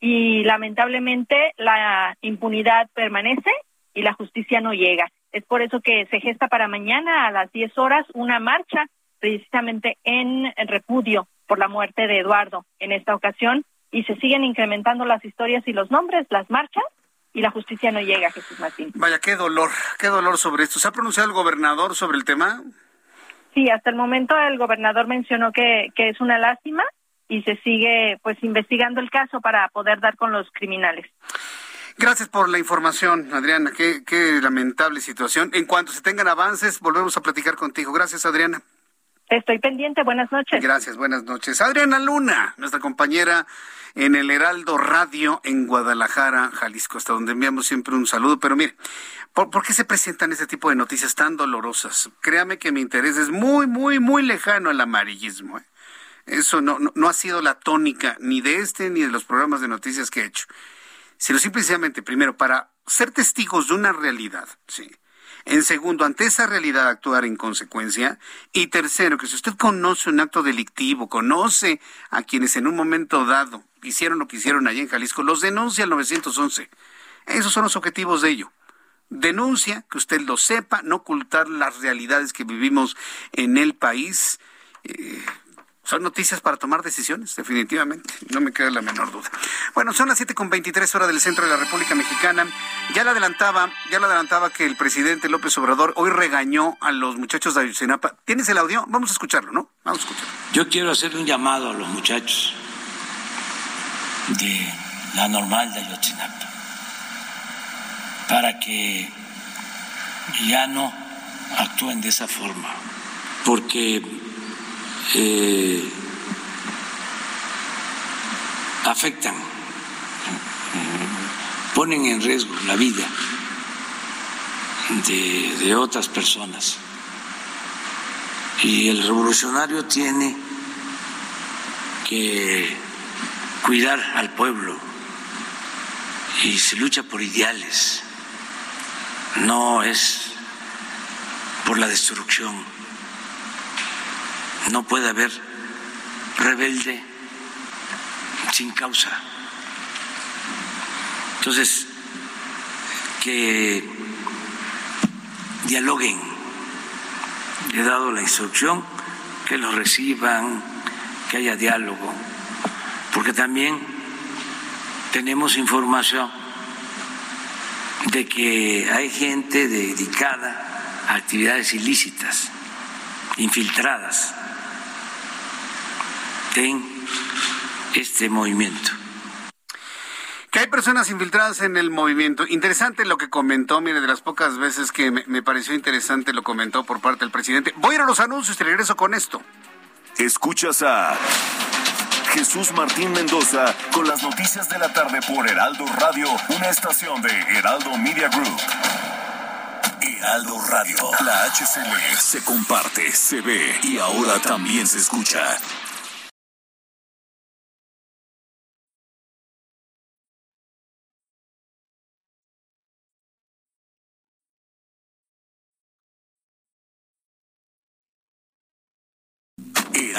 y lamentablemente la impunidad permanece y la justicia no llega. Es por eso que se gesta para mañana a las 10 horas una marcha precisamente en repudio por la muerte de Eduardo en esta ocasión y se siguen incrementando las historias y los nombres, las marchas y la justicia no llega, Jesús Martín. Vaya, qué dolor, qué dolor sobre esto. ¿Se ha pronunciado el gobernador sobre el tema? Sí, hasta el momento el gobernador mencionó que, que es una lástima y se sigue pues investigando el caso para poder dar con los criminales. Gracias por la información, Adriana. Qué, qué lamentable situación. En cuanto se tengan avances, volvemos a platicar contigo. Gracias, Adriana. Estoy pendiente. Buenas noches. Gracias, buenas noches. Adriana Luna, nuestra compañera en el Heraldo Radio en Guadalajara, Jalisco, hasta donde enviamos siempre un saludo. Pero mire, ¿por, ¿por, qué se presentan este tipo de noticias tan dolorosas? Créame que mi interés es muy, muy, muy lejano al amarillismo. ¿eh? Eso no, ha sido la tónica ni de este ni de los programas de noticias que he hecho. Sino simplemente, primero, para ser testigos de una realidad, ¿sí? En segundo, ante esa realidad actuar en consecuencia. Y tercero, que si usted conoce un acto delictivo, conoce a quienes en un momento dado hicieron lo que hicieron allá en Jalisco, los denuncia al 911. Esos son los objetivos de ello. Denuncia, que usted lo sepa, no ocultar las realidades que vivimos en el país. Eh, son noticias para tomar decisiones, definitivamente. No me queda la menor duda. Bueno, son las siete con veintitrés horas del centro de la República Mexicana. Ya le adelantaba, ya le adelantaba que el presidente López Obrador hoy regañó a los muchachos de Ayotzinapa. ¿Tienes el audio? Vamos a escucharlo, ¿no? Vamos a escucharlo. Yo quiero hacer un llamado a los muchachos de la normal de Ayotzinapa para que ya no actúen de esa forma, porque eh, afectan, ponen en riesgo la vida de, de otras personas. Y el revolucionario tiene que cuidar al pueblo y se lucha por ideales, no es por la destrucción. No puede haber rebelde sin causa. Entonces, que dialoguen. He dado la instrucción que los reciban, que haya diálogo, porque también tenemos información de que hay gente dedicada a actividades ilícitas, infiltradas en este movimiento. Que hay personas infiltradas en el movimiento. Interesante lo que comentó, mire, de las pocas veces que me, me pareció interesante lo comentó por parte del presidente. Voy a ir a los anuncios y regreso con esto. Escuchas a Jesús Martín Mendoza con las noticias de la tarde por Heraldo Radio, una estación de Heraldo Media Group. Heraldo Radio, la HCL se comparte, se ve y ahora también se escucha.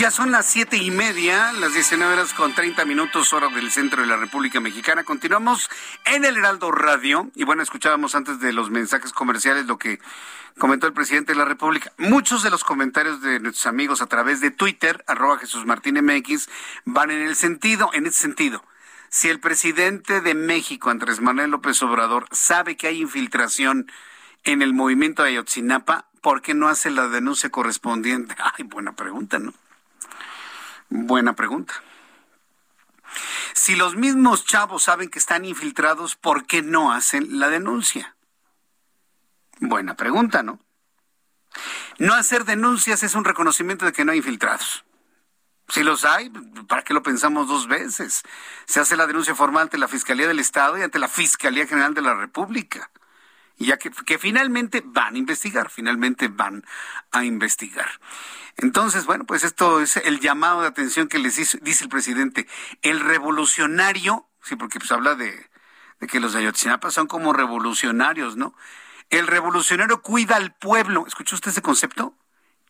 Ya son las siete y media, las 19 horas con 30 minutos, hora del centro de la República Mexicana. Continuamos en el Heraldo Radio. Y bueno, escuchábamos antes de los mensajes comerciales lo que comentó el presidente de la República. Muchos de los comentarios de nuestros amigos a través de Twitter, arroba Jesús Martín MX, van en el sentido, en ese sentido. Si el presidente de México, Andrés Manuel López Obrador, sabe que hay infiltración en el movimiento de Ayotzinapa, ¿por qué no hace la denuncia correspondiente? Ay, buena pregunta, ¿no? Buena pregunta. Si los mismos chavos saben que están infiltrados, ¿por qué no hacen la denuncia? Buena pregunta, ¿no? No hacer denuncias es un reconocimiento de que no hay infiltrados. Si los hay, ¿para qué lo pensamos dos veces? Se hace la denuncia formal ante la Fiscalía del Estado y ante la Fiscalía General de la República. Y ya que, que finalmente van a investigar, finalmente van a investigar. Entonces, bueno, pues esto es el llamado de atención que les hizo, dice el presidente. El revolucionario, sí, porque pues habla de, de que los de Ayotzinapa son como revolucionarios, ¿no? El revolucionario cuida al pueblo. ¿Escuchó usted ese concepto?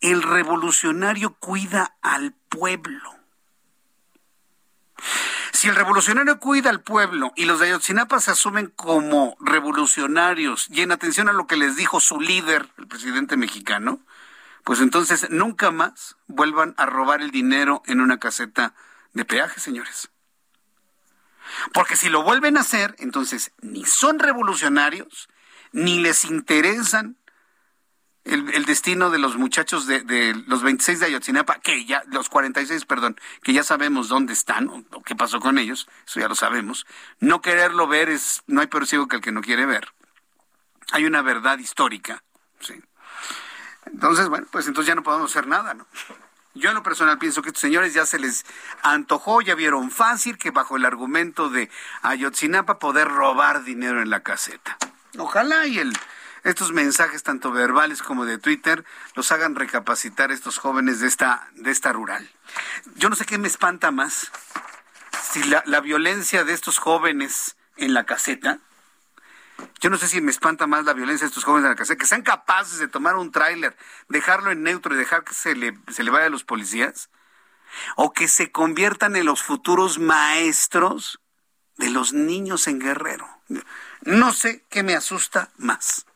El revolucionario cuida al pueblo. Si el revolucionario cuida al pueblo y los de Ayotzinapa se asumen como revolucionarios y en atención a lo que les dijo su líder, el presidente mexicano, pues entonces nunca más vuelvan a robar el dinero en una caseta de peaje, señores. Porque si lo vuelven a hacer, entonces ni son revolucionarios, ni les interesan el, destino de los muchachos de, los 26 de Ayotzinapa, que ya, los 46, perdón, que ya sabemos dónde están o, qué pasó con ellos, eso ya lo sabemos. No quererlo ver es, no hay peor que el que no quiere ver. Hay una verdad histórica, sí. Entonces, bueno, pues entonces ya no podemos hacer nada, ¿no? Yo en lo personal pienso que estos señores ya se les antojó, ya vieron fácil que bajo el argumento de Ayotzinapa poder robar dinero en la caseta. Ojalá y el estos mensajes, tanto verbales como de Twitter, los hagan recapacitar estos jóvenes de esta, de esta rural. Yo no sé qué me espanta más, si la, la violencia de estos jóvenes en la caseta, yo no sé si me espanta más la violencia de estos jóvenes en la caseta, que sean capaces de tomar un tráiler, dejarlo en neutro y dejar que se le, se le vaya a los policías, o que se conviertan en los futuros maestros de los niños en Guerrero. No sé qué me asusta más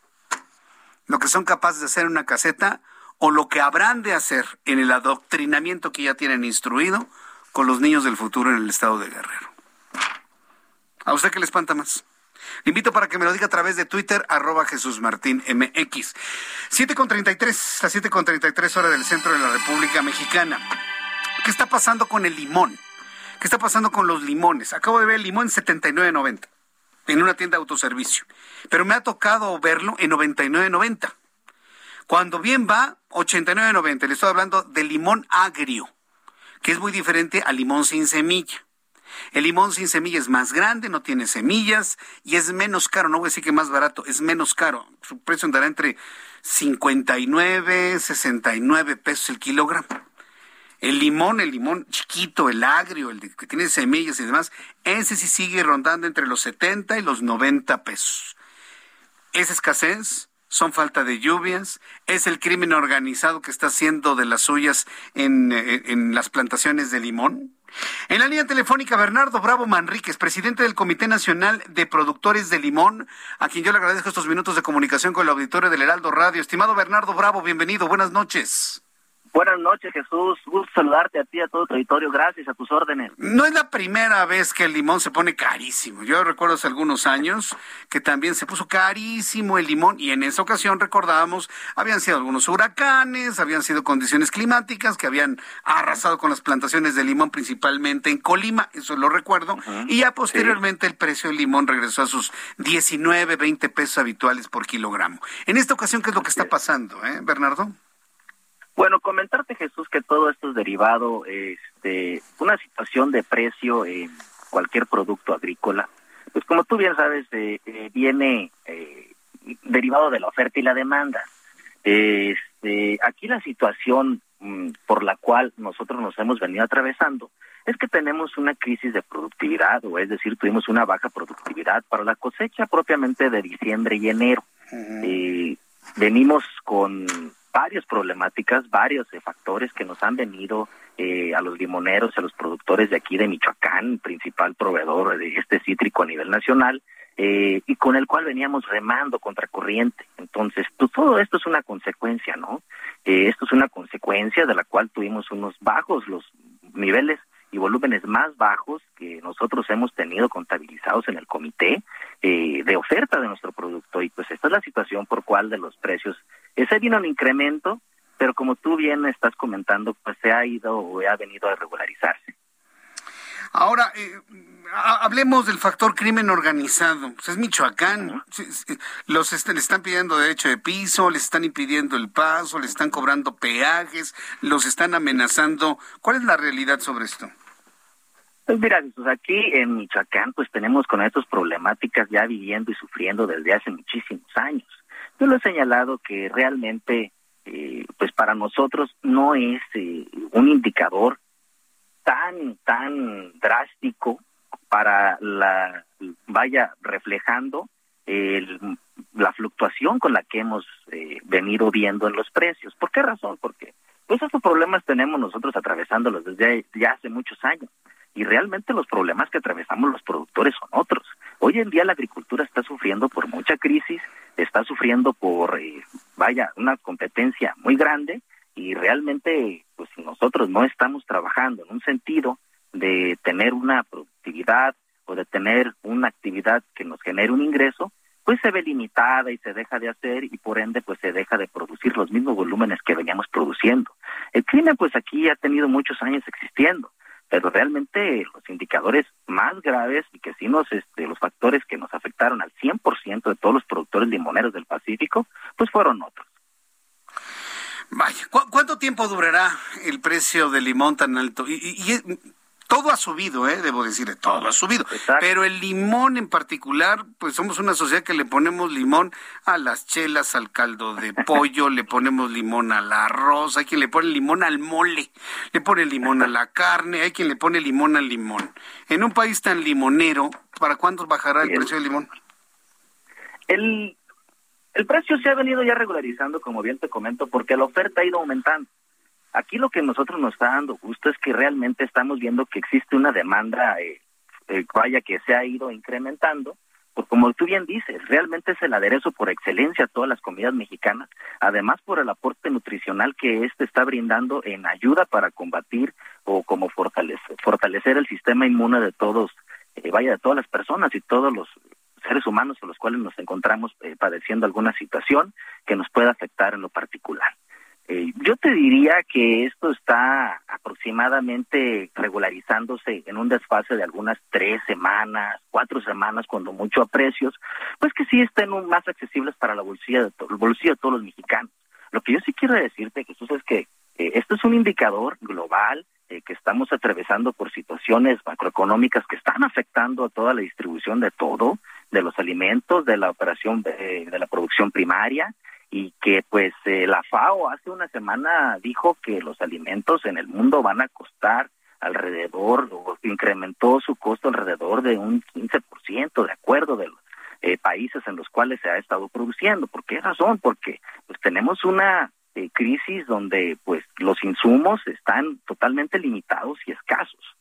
lo que son capaces de hacer en una caseta o lo que habrán de hacer en el adoctrinamiento que ya tienen instruido con los niños del futuro en el estado de Guerrero. ¿A usted qué le espanta más? Le invito para que me lo diga a través de Twitter, arroba Jesús Martín MX. 7.33, las 7.33 horas del centro de la República Mexicana. ¿Qué está pasando con el limón? ¿Qué está pasando con los limones? Acabo de ver el limón 79.90 en una tienda de autoservicio. Pero me ha tocado verlo en 99.90. Cuando bien va, 89.90. Le estoy hablando de limón agrio, que es muy diferente al limón sin semilla. El limón sin semilla es más grande, no tiene semillas y es menos caro. No voy a decir que más barato, es menos caro. Su precio andará entre 59, 69 pesos el kilogramo. El limón, el limón chiquito, el agrio, el que tiene semillas y demás, ese sí sigue rondando entre los 70 y los 90 pesos. Es escasez, son falta de lluvias, es el crimen organizado que está haciendo de las suyas en, eh, en, las plantaciones de limón. En la línea telefónica, Bernardo Bravo Manríquez, presidente del Comité Nacional de Productores de Limón, a quien yo le agradezco estos minutos de comunicación con el auditorio del Heraldo Radio. Estimado Bernardo Bravo, bienvenido, buenas noches. Buenas noches, Jesús. Gusto saludarte a ti, a todo territorio. Gracias a tus órdenes. No es la primera vez que el limón se pone carísimo. Yo recuerdo hace algunos años que también se puso carísimo el limón y en esa ocasión recordábamos, habían sido algunos huracanes, habían sido condiciones climáticas que habían arrasado con las plantaciones de limón principalmente en Colima, eso lo recuerdo, y ya posteriormente el precio del limón regresó a sus 19, 20 pesos habituales por kilogramo. En esta ocasión, ¿qué es lo que está pasando, eh, Bernardo? Bueno, comentarte Jesús que todo esto es derivado este una situación de precio en cualquier producto agrícola. Pues como tú bien sabes, eh, eh, viene eh, derivado de la oferta y la demanda. Este, aquí la situación mm, por la cual nosotros nos hemos venido atravesando es que tenemos una crisis de productividad, o es decir, tuvimos una baja productividad para la cosecha propiamente de diciembre y enero. venimos con varias problemáticas, varios eh, factores que nos han venido eh, a los limoneros, a los productores de aquí de Michoacán, principal proveedor de este cítrico a nivel nacional, eh, y con el cual veníamos remando contra corriente. Entonces, pues, todo esto es una consecuencia, ¿no? esto es una consecuencia de la cual tuvimos unos bajos los niveles y volúmenes más bajos que nosotros hemos tenido contabilizados en el comité de oferta de nuestro producto. Y pues esta es la situación por cual de los precios ese vino un incremento, pero como tú bien estás comentando, pues se ha ido o ha venido a regularizarse. Ahora, eh, hablemos del factor crimen organizado. Pues es Michoacán. Los le están pidiendo derecho de piso, les están impidiendo el paso, les están cobrando peajes, los están amenazando. ¿Cuál es la realidad sobre esto? Pues mira, aquí en Michoacán pues tenemos con estas problemáticas ya viviendo y sufriendo desde hace muchísimos años. Yo lo he señalado que realmente eh, pues para nosotros no es eh, un indicador tan tan drástico para la vaya reflejando el, la fluctuación con la que hemos eh, venido viendo en los precios. ¿Por qué razón? Porque pues esos problemas tenemos nosotros atravesándolos desde ya hace muchos años y realmente los problemas que atravesamos los productores son otros. Hoy en día la agricultura está sufriendo por mucha crisis, está sufriendo por, eh, vaya, una competencia muy grande y realmente, pues nosotros no estamos trabajando en un sentido de tener una productividad o de tener una actividad que nos genere un ingreso, pues se ve limitada y se deja de hacer y por ende pues se deja de producir los mismos volúmenes que veníamos produciendo. El crimen pues aquí ha tenido muchos años existiendo pero realmente los indicadores más graves y que sí nos, este, los factores que nos afectaron al 100% de todos los productores limoneros del Pacífico, pues fueron otros. Vaya, ¿cuánto tiempo durará el precio del limón tan alto? Y, y, todo ha subido, ¿eh? debo decir, todo ha subido. Pero el limón en particular, pues somos una sociedad que le ponemos limón a las chelas, al caldo de pollo, le ponemos limón al arroz, hay quien le pone limón al mole, le pone limón a la carne, hay quien le pone limón al limón. En un país tan limonero, ¿para cuándo bajará el, precio del limón? El, el precio se ha venido ya regularizando, como bien te comento, porque la oferta ha ido aumentando. Aquí lo que nosotros nos está dando gusto es que realmente estamos viendo que existe una demanda, eh, eh, vaya, que se ha ido incrementando, porque como tú bien dices, realmente es el aderezo por excelencia a todas las comidas mexicanas, además por el aporte nutricional que este está brindando en ayuda para combatir o como fortalecer, fortalecer el sistema inmune de todos, eh, vaya, de todas las personas y todos los seres humanos con los cuales nos encontramos padeciendo alguna situación que nos pueda afectar en lo particular. Eh, yo te diría que esto está aproximadamente regularizándose en un desfase de algunas tres semanas, cuatro semanas, cuando mucho a precios, pues que sí estén más accesibles para la bolsilla de, el bolsillo de todos los mexicanos. Lo que yo sí quiero decirte, Jesús, es que eh, esto es un indicador global eh, que estamos atravesando por situaciones macroeconómicas que están afectando a toda la distribución de todo, de los alimentos, de la operación de la producción primaria, y que pues eh, la FAO hace una semana dijo que los alimentos en el mundo van a costar alrededor, o incrementó su costo alrededor de un 15%, de acuerdo de los eh, países en los cuales se ha estado produciendo. ¿Por qué razón? Porque pues tenemos una eh, crisis donde pues los insumos están totalmente limitados y escasos.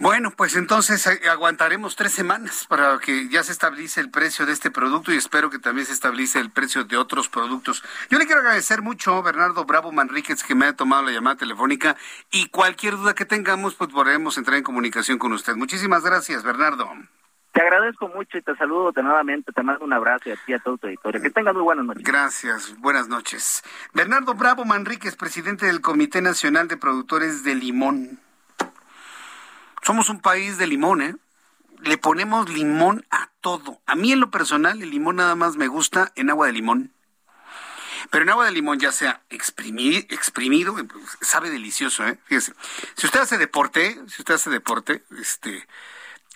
Bueno, pues entonces eh, aguantaremos tres semanas para que ya se estabilice el precio de este producto y espero que también se estabilice el precio de otros productos. Yo le quiero agradecer mucho a Bernardo Bravo Manríquez que me ha tomado la llamada telefónica y cualquier duda que tengamos, pues podremos entrar en comunicación con usted. Muchísimas gracias, Bernardo. Te agradezco mucho y te saludo de nuevamente. Te mando un abrazo y a ti a todo tu auditorio. Que tengas muy buenas noches. Gracias, buenas noches. Bernardo Bravo Manríquez, presidente del Comité Nacional de Productores de Limón. Somos un país de limón, ¿eh? Le ponemos limón a todo. A mí en lo personal el limón nada más me gusta en agua de limón. Pero en agua de limón ya sea exprimido, exprimido pues, sabe delicioso, ¿eh? Fíjese. Si usted hace deporte, si usted hace deporte, este,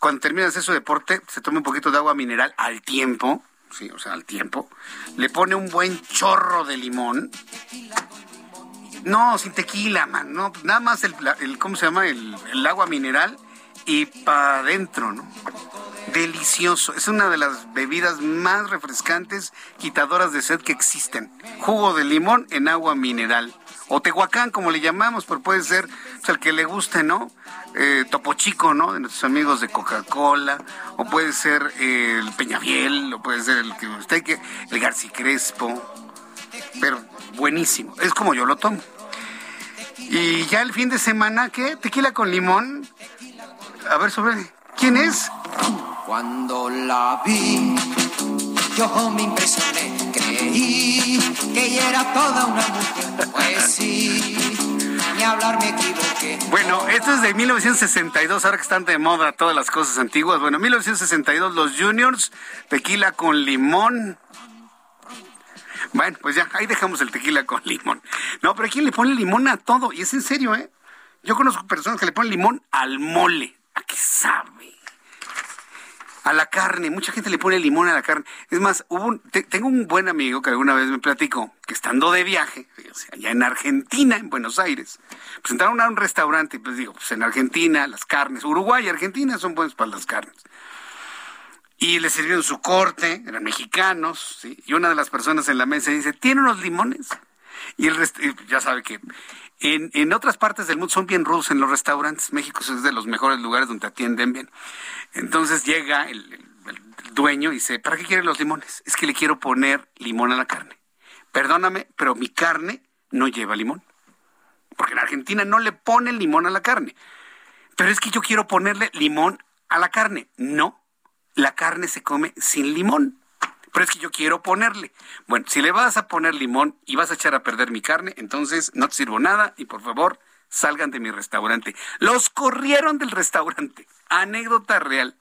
cuando termina de su deporte, se toma un poquito de agua mineral al tiempo, sí, o sea, al tiempo, le pone un buen chorro de limón no, sin tequila, man. No, nada más el, ¿cómo se llama? El, agua mineral y para adentro, ¿no? Delicioso. Es una de las bebidas más refrescantes, quitadoras de sed que existen. Jugo de limón en agua mineral. O tehuacán, como le llamamos, pero puede ser pues, el que le guste, ¿no? Eh, Topo Chico, ¿no? De nuestros amigos de Coca-Cola, o puede ser el Peñaviel, o puede ser el que usted que el Garci Crespo, pero buenísimo. Es como yo lo tomo. Y ya el fin de semana, ¿qué? Tequila con limón. A ver, sobre. ¿Quién es? Cuando la vi, yo me impresioné. Creí que ella era toda una mujer. Pues sí. Ni hablar me equivoqué. Bueno, esto es de 1962, ahora que están de moda todas las cosas antiguas. Bueno, 1962, los Juniors, tequila con limón. Bueno, pues ya, ahí dejamos el tequila con limón. No, pero aquí le pone limón a todo, y es en serio, ¿eh? Yo conozco personas que le ponen limón al mole. ¿A qué sabe? A la carne. Mucha gente le pone limón a la carne. Es más, hubo tengo un buen amigo que alguna vez me platicó que estando de viaje, allá en Argentina, en Buenos Aires, pues entraron a un restaurante y pues digo, pues en Argentina las carnes, Uruguay y Argentina son buenas para las carnes y le sirvieron su corte, eran mexicanos, ¿sí? y una de las personas en la mesa dice, ¿tiene unos limones? Y el resto, ya sabe que en, otras partes del mundo son bien rudos en los restaurantes. México es de los mejores lugares donde atienden bien. Entonces llega el, dueño y dice, ¿para qué quiere los limones? Es que le quiero poner limón a la carne. Perdóname, pero mi carne no lleva limón. Porque en Argentina no le ponen limón a la carne. Pero es que yo quiero ponerle limón a la carne. No, la carne se come sin limón. Pero es que yo quiero ponerle. Bueno, si le vas a poner limón y vas a echar a perder mi carne, entonces no te sirvo nada y por favor salgan de mi restaurante. Los corrieron del restaurante. Anécdota real.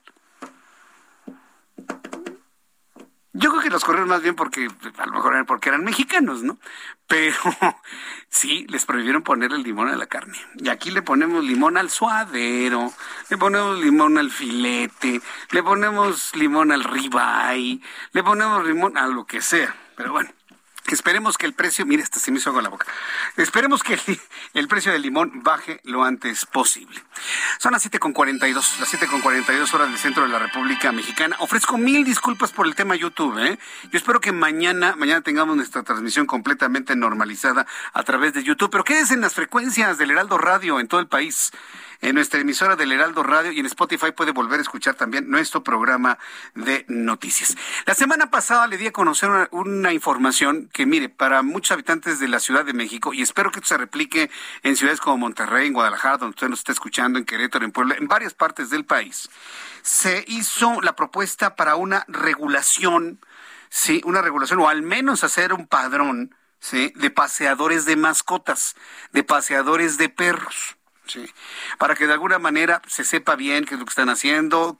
Yo creo que los corrieron más bien porque, a lo mejor porque eran mexicanos, ¿no? Pero sí, les prohibieron ponerle limón a la carne. Y aquí le ponemos limón al suadero, le ponemos limón al filete, le ponemos limón al ribeye, le ponemos limón a lo que sea. Pero bueno, Esperemos que el precio, mire, hasta se me hizo agua la boca. Esperemos que el, precio del limón baje lo antes posible. Son las 7.42, las 7.42 horas del centro de la República Mexicana. Ofrezco mil disculpas por el tema YouTube, ¿eh? Yo espero que mañana, mañana tengamos nuestra transmisión completamente normalizada a través de YouTube. Pero quédense en las frecuencias del Heraldo Radio en todo el país en nuestra emisora del Heraldo Radio y en Spotify puede volver a escuchar también nuestro programa de noticias. La semana pasada le di a conocer una, información que, mire, para muchos habitantes de la Ciudad de México, y espero que esto se replique en ciudades como Monterrey, en Guadalajara, donde usted nos está escuchando, en Querétaro, en Puebla, en varias partes del país, se hizo la propuesta para una regulación, sí, una regulación, o al menos hacer un padrón, ¿sí? de paseadores de mascotas, de paseadores de perros. Sí. Para que de alguna manera se sepa bien qué es lo que están haciendo,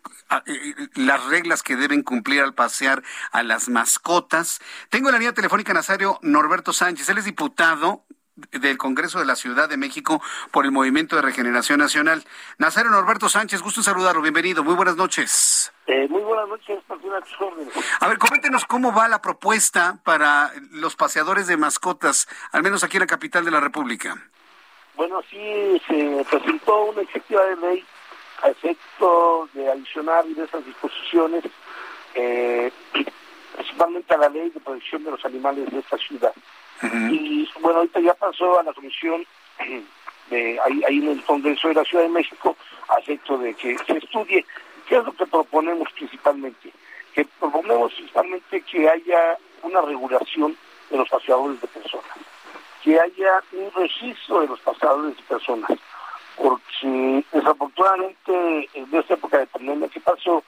las reglas que deben cumplir al pasear a las mascotas. Tengo en la línea telefónica Nazario Norberto Sánchez. Él es diputado del Congreso de la Ciudad de México por el Movimiento de Regeneración Nacional. Nazario Norberto Sánchez, gusto saludarlo, bienvenido, muy buenas noches. Eh, muy buenas noches, A ver, coméntenos cómo va la propuesta para los paseadores de mascotas, al menos aquí en la capital de la República. Bueno, sí se presentó una iniciativa de ley a efecto de adicionar diversas disposiciones, eh, principalmente a la ley de protección de los animales de esta ciudad. Y bueno, ahorita ya pasó a la comisión de ahí, ahí en el Congreso de la Ciudad de México a efecto de que se estudie qué es lo que proponemos principalmente. Que proponemos principalmente que haya una regulación de los paseadores de personas que haya un registro de los pasadores de personas, porque desafortunadamente en esta época de pandemia que pasó,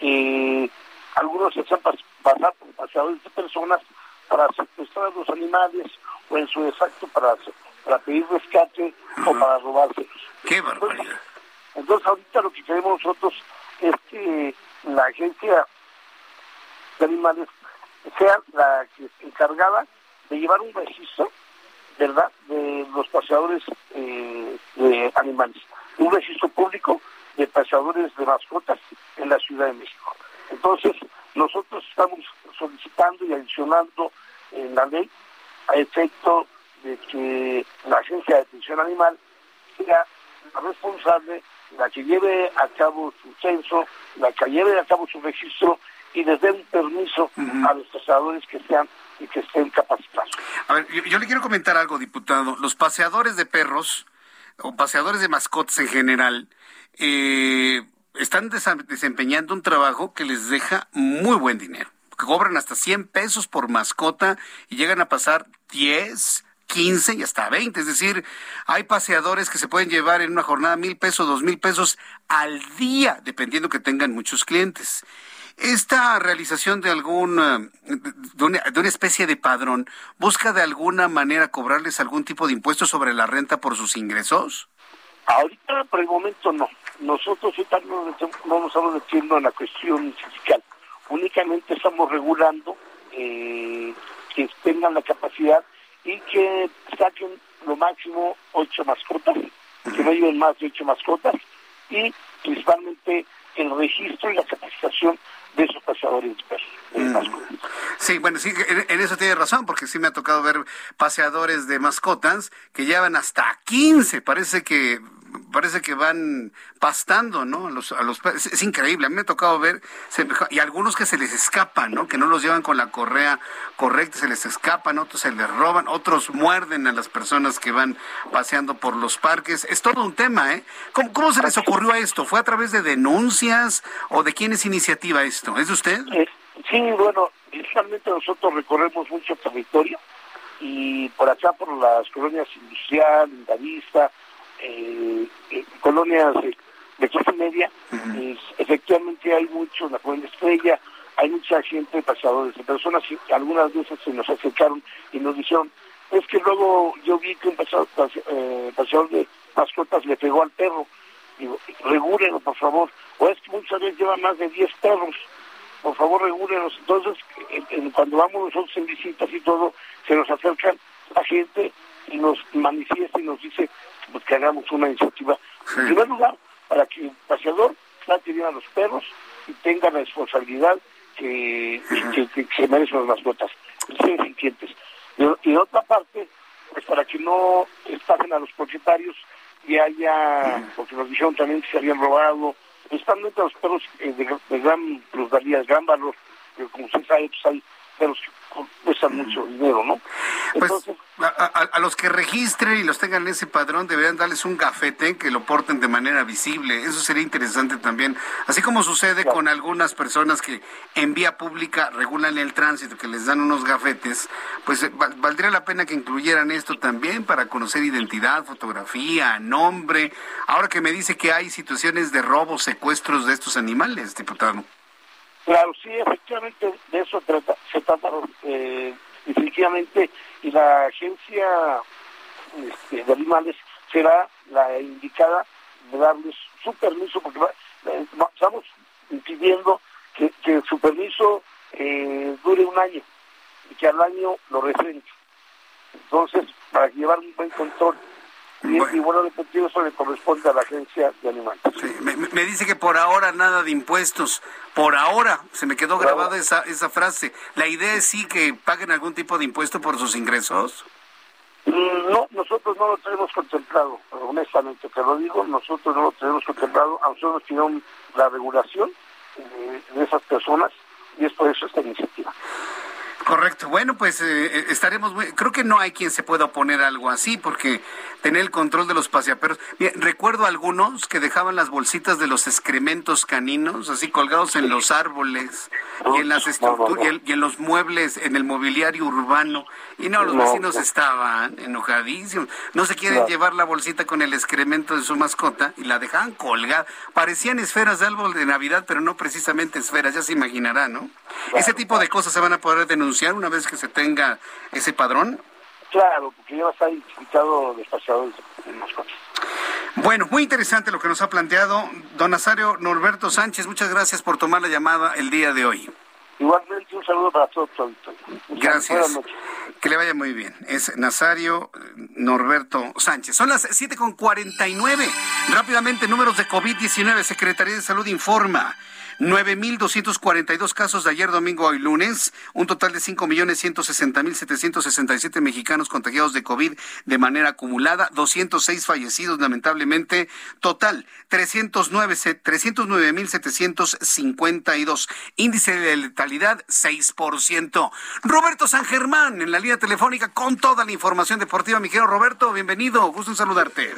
eh, algunos se hacían pasar por pasadores de personas para secuestrar a los animales o en su defecto para, para pedir rescate o para robárselos. ¡Qué barbaridad! Entonces, ahorita lo que queremos nosotros es que la agencia de animales sea la que encargada de llevar un registro ¿verdad?, de los paseadores eh, de animales. Un registro público de paseadores de mascotas en la Ciudad de México. Entonces, nosotros estamos solicitando y adicionando en la ley a efecto de que la Agencia de Atención Animal sea la responsable, la que lleve a cabo su censo, la que lleve a cabo su registro y les dé un permiso a los paseadores que sean y que estén capacitados. A ver, yo, le quiero comentar algo, diputado. Los paseadores de perros o paseadores de mascotas en general eh, están desempeñando un trabajo que les deja muy buen dinero. Cobran hasta 100 pesos por mascota y llegan a pasar 10, 15 y hasta 20. Es decir, hay paseadores que se pueden llevar en una jornada mil pesos, dos mil pesos al día, dependiendo que tengan muchos clientes. Esta realización de algún de una, especie de padrón busca de alguna manera cobrarles algún tipo de impuesto sobre la renta por sus ingresos. Ahorita por el momento no. Nosotros ahorita no, nos estamos metiendo en la cuestión fiscal. Únicamente estamos regulando eh, que tengan la capacidad y que saquen lo máximo ocho mascotas que no lleven más de ocho mascotas y principalmente el registro y la capacitación de esos paseadores de perros. Mm. Sí, bueno, sí, en, eso tiene razón, porque sí me ha tocado ver paseadores de mascotas que llevan hasta 15, parece que parece que van pastando, ¿no? A los, a los, es, increíble, a mí me ha tocado ver, y algunos que se les escapan, ¿no? Que no los llevan con la correa correcta, se les escapan, otros se les roban, otros muerden a las personas que van paseando por los parques. Es todo un tema, ¿eh? ¿Cómo, cómo se les ocurrió esto? ¿Fue a través de denuncias o de quién es iniciativa esto? ¿Es de usted? Eh, sí, bueno, inicialmente nosotros recorremos mucho territorio y por acá, por las colonias industrial, Indavista, eh, eh, colonias de, clase media, efectivamente hay mucho en la colonia Estrella, hay mucha gente, pasadores de personas, y algunas veces se nos acercaron y nos dijeron, es que luego yo vi que un paseador, eh, de mascotas le pegó al perro, digo, regúlenlo por favor, o es que muchas veces lleva más de 10 perros, por favor regúlenos. Entonces, cuando vamos nosotros en visitas y todo, se nos acercan la gente y nos manifiesta y nos dice pues, que hagamos una iniciativa. En primer lugar, para que el paseador trate bien a los perros y tenga la responsabilidad que, se merecen las mascotas, sean inquietos. Y, y otra parte, pues para que no estafen a los propietarios y haya, porque nos dijeron también que se habían robado, especialmente a los perros eh, de, gran plusvalía, de gran valor, pero como usted sabe, pues hay perros que cuestan mucho dinero, ¿no? Pues a, los que registren y los tengan en ese padrón deberían darles un gafete que lo porten de manera visible. Eso sería interesante también. Así como sucede con algunas personas que en vía pública regulan el tránsito, que les dan unos gafetes, pues eh, valdría la pena que incluyeran esto también para conocer identidad, fotografía, nombre. Ahora que me dice que hay situaciones de robos, secuestros de estos animales, diputado. Claro, sí, efectivamente de eso se trata eh, definitivamente y la agencia este, de animales será la indicada de darles su permiso porque eh, estamos impidiendo que, su permiso eh, dure un año y que al año lo refrende. Entonces, para llevar un buen control y, bueno. y bueno, deportivo eso le corresponde a la agencia de animales. me, dice que por ahora nada de impuestos. Por ahora, se me quedó grabada esa, esa frase. ¿La idea es sí que paguen algún tipo de impuesto por sus ingresos? Mm, no, nosotros no lo tenemos contemplado, honestamente te lo digo, nosotros no lo tenemos contemplado, a nosotros tenemos la regulación eh, de esas personas y es por eso esta iniciativa. Correcto. Bueno, pues eh, eh, estaremos muy... Creo que no hay quien se pueda oponer a algo así, porque tener el control de los paseaperros... recuerdo algunos que dejaban las bolsitas de los excrementos caninos, así colgados en los árboles y en las estructuras y, en los muebles, en el mobiliario urbano. Y no, los vecinos estaban enojadísimos. No se quieren llevar la bolsita con el excremento de su mascota y la dejaban colgada. Parecían esferas de árbol de Navidad, pero no precisamente esferas, ya se imaginará, ¿no? Ese tipo de cosas se van a poder denunciar una vez que se tenga ese padrón? Claro, porque ya va a estar identificado despachado en mascotas. Bueno, muy interesante lo que nos ha planteado don Nazario Norberto Sánchez. Muchas gracias por tomar la llamada el día de hoy. Igualmente, un saludo para todos. Gracias. Que le vaya muy bien. Es Nazario Norberto Sánchez. Son las 7.49. Rápidamente, números de COVID-19. Secretaría de Salud informa. 9.242 casos de ayer domingo hoy lunes, un total de 5.160.767 mexicanos contagiados de COVID de manera acumulada, 206 fallecidos lamentablemente, total 309.752, índice de letalidad 6%. Roberto San Germán en la línea telefónica con toda la información deportiva. Mi querido Roberto, bienvenido, gusto en saludarte.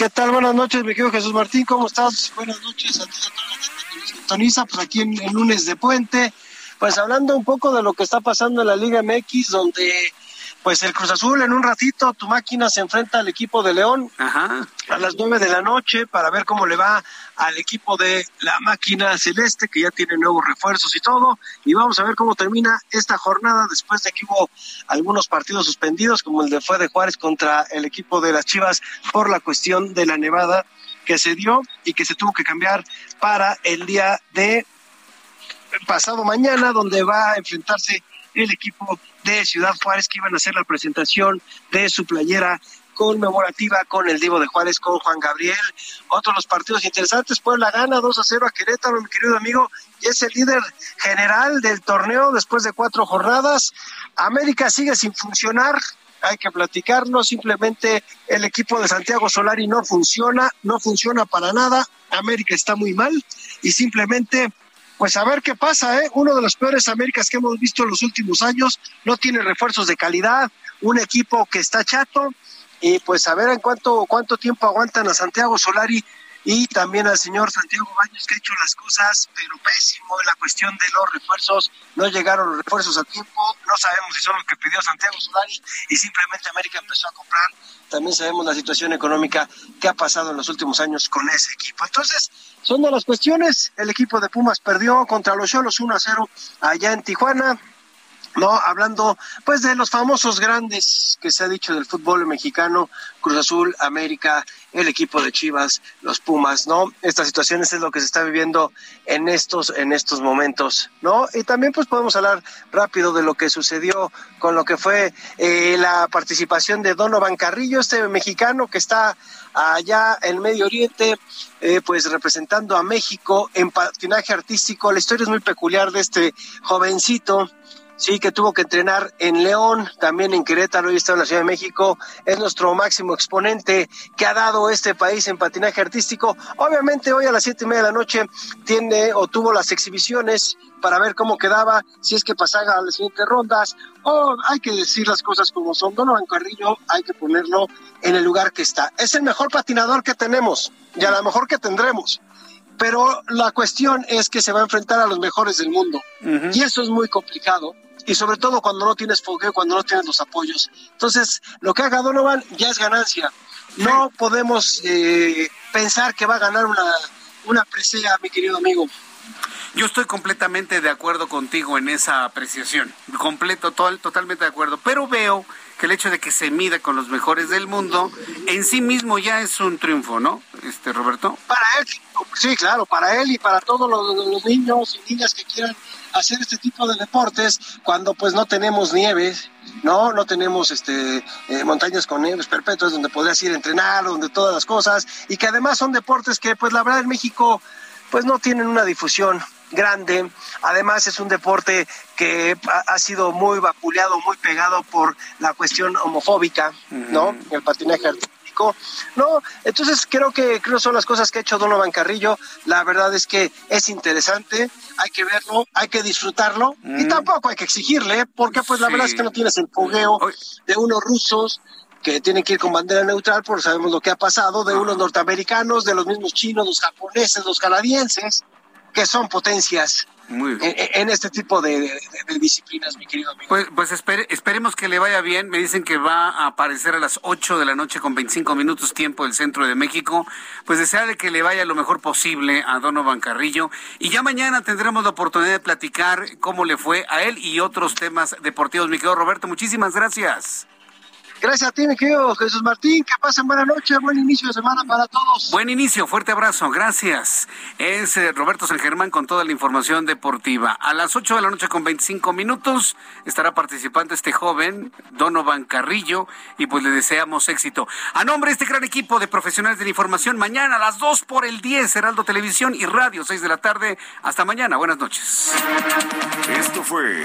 ¿Qué tal? Buenas noches, mi querido Jesús Martín, ¿cómo estás? Buenas noches a ti a todos sintoniza, pues aquí en el lunes de puente, pues hablando un poco de lo que está pasando en la Liga MX, donde pues el Cruz Azul en un ratito, tu máquina se enfrenta al equipo de León a las nueve de la noche para ver cómo le va al equipo de la máquina celeste, que ya tiene nuevos refuerzos y todo. Y vamos a ver cómo termina esta jornada después de que hubo algunos partidos suspendidos, como el de fue de Juárez contra el equipo de las Chivas por la cuestión de la nevada que se dio y que se tuvo que cambiar para el día de pasado mañana, donde va a enfrentarse el equipo de Ciudad Juárez, que iban a hacer la presentación de su playera conmemorativa con el Divo de Juárez, con Juan Gabriel. Otros los partidos interesantes, Puebla gana 2 a 0 a Querétaro, mi querido amigo, y es el líder general del torneo después de cuatro jornadas. América sigue sin funcionar, hay que platicarlo, simplemente el equipo de Santiago Solari no funciona, no funciona para nada, América está muy mal y simplemente pues a ver qué pasa, ¿eh? Uno de los peores Américas que hemos visto en los últimos años, no tiene refuerzos de calidad, un equipo que está chato, y pues a ver en cuánto, cuánto tiempo aguantan a Santiago Solari y también al señor Santiago Baños que ha hecho las cosas pero pésimo en la cuestión de los refuerzos, no llegaron los refuerzos a tiempo, no sabemos si son los que pidió Santiago Solari y simplemente América empezó a comprar, también sabemos la situación económica que ha pasado en los últimos años con ese equipo. Entonces, son de las cuestiones, el equipo de Pumas perdió contra los Cholos 1 a 0 allá en Tijuana, no, hablando pues de los famosos grandes que se ha dicho del fútbol mexicano, Cruz Azul, América, el equipo de Chivas, los Pumas, ¿no? Estas situaciones es lo que se está viviendo en estos en estos momentos, ¿no? Y también pues podemos hablar rápido de lo que sucedió con lo que fue eh, la participación de Donovan Carrillo, este mexicano que está allá en Medio Oriente, eh, pues representando a México en patinaje artístico. La historia es muy peculiar de este jovencito sí, que tuvo que entrenar en León, también en Querétaro y está en la Ciudad de México. Es nuestro máximo exponente que ha dado este país en patinaje artístico. Obviamente hoy a las siete y media de la noche tiene o tuvo las exhibiciones para ver cómo quedaba, si es que pasaba a las siguientes rondas, o hay que decir las cosas como son. Donovan Carrillo hay que ponerlo en el lugar que está. Es el mejor patinador que tenemos y a lo mejor que tendremos pero la cuestión es que se va a enfrentar a los mejores del mundo y eso es muy complicado y sobre todo cuando no tienes fogueo, cuando no tienes los apoyos. Entonces, lo que haga Donovan ya es ganancia. No podemos eh, pensar que va a ganar una, una presea, mi querido amigo. Yo estoy completamente de acuerdo contigo en esa apreciación, completo, totalmente de acuerdo, pero veo que el hecho de que se mida con los mejores del mundo en sí mismo ya es un triunfo, ¿no? Este Roberto. Para él, sí, claro, para él y para todos los, niños y niñas que quieran hacer este tipo de deportes cuando pues no tenemos nieves, no, no tenemos este eh, montañas con nieves perpetuas donde podrías ir a entrenar, donde todas las cosas y que además son deportes que pues la verdad en México pues no tienen una difusión grande. Además es un deporte que ha, sido muy vapuleado, muy pegado por la cuestión homofóbica, ¿no? El patinaje artístico no, entonces creo que creo son las cosas que ha hecho Donovan Carrillo. La verdad es que es interesante, hay que verlo, hay que disfrutarlo y tampoco hay que exigirle, porque pues la verdad es que no tienes el fogueo de unos rusos que tienen que ir con bandera neutral, porque sabemos lo que ha pasado, de unos norteamericanos, de los mismos chinos, los japoneses, los canadienses, que son potencias en, este tipo de, disciplinas, mi querido amigo. Pues, pues esperemos que le vaya bien. Me dicen que va a aparecer a las 8 de la noche con 25 minutos tiempo del centro de México. Pues desearle que le vaya lo mejor posible a Donovan Carrillo. Y ya mañana tendremos la oportunidad de platicar cómo le fue a él y otros temas deportivos. Mi querido Roberto, muchísimas gracias. Gracias a ti, mi querido Jesús Martín. Que pasen buena noche, buen inicio de semana para todos. Buen inicio, fuerte abrazo, gracias. Es eh, Roberto San Germán con toda la información deportiva. A las 8 de la noche con 25 minutos estará participando este joven, Donovan Carrillo, y pues le deseamos éxito. A nombre de este gran equipo de profesionales de la información, mañana a las 2 por el 10, Heraldo Televisión y Radio, 6 de la tarde. Hasta mañana, buenas noches. Esto fue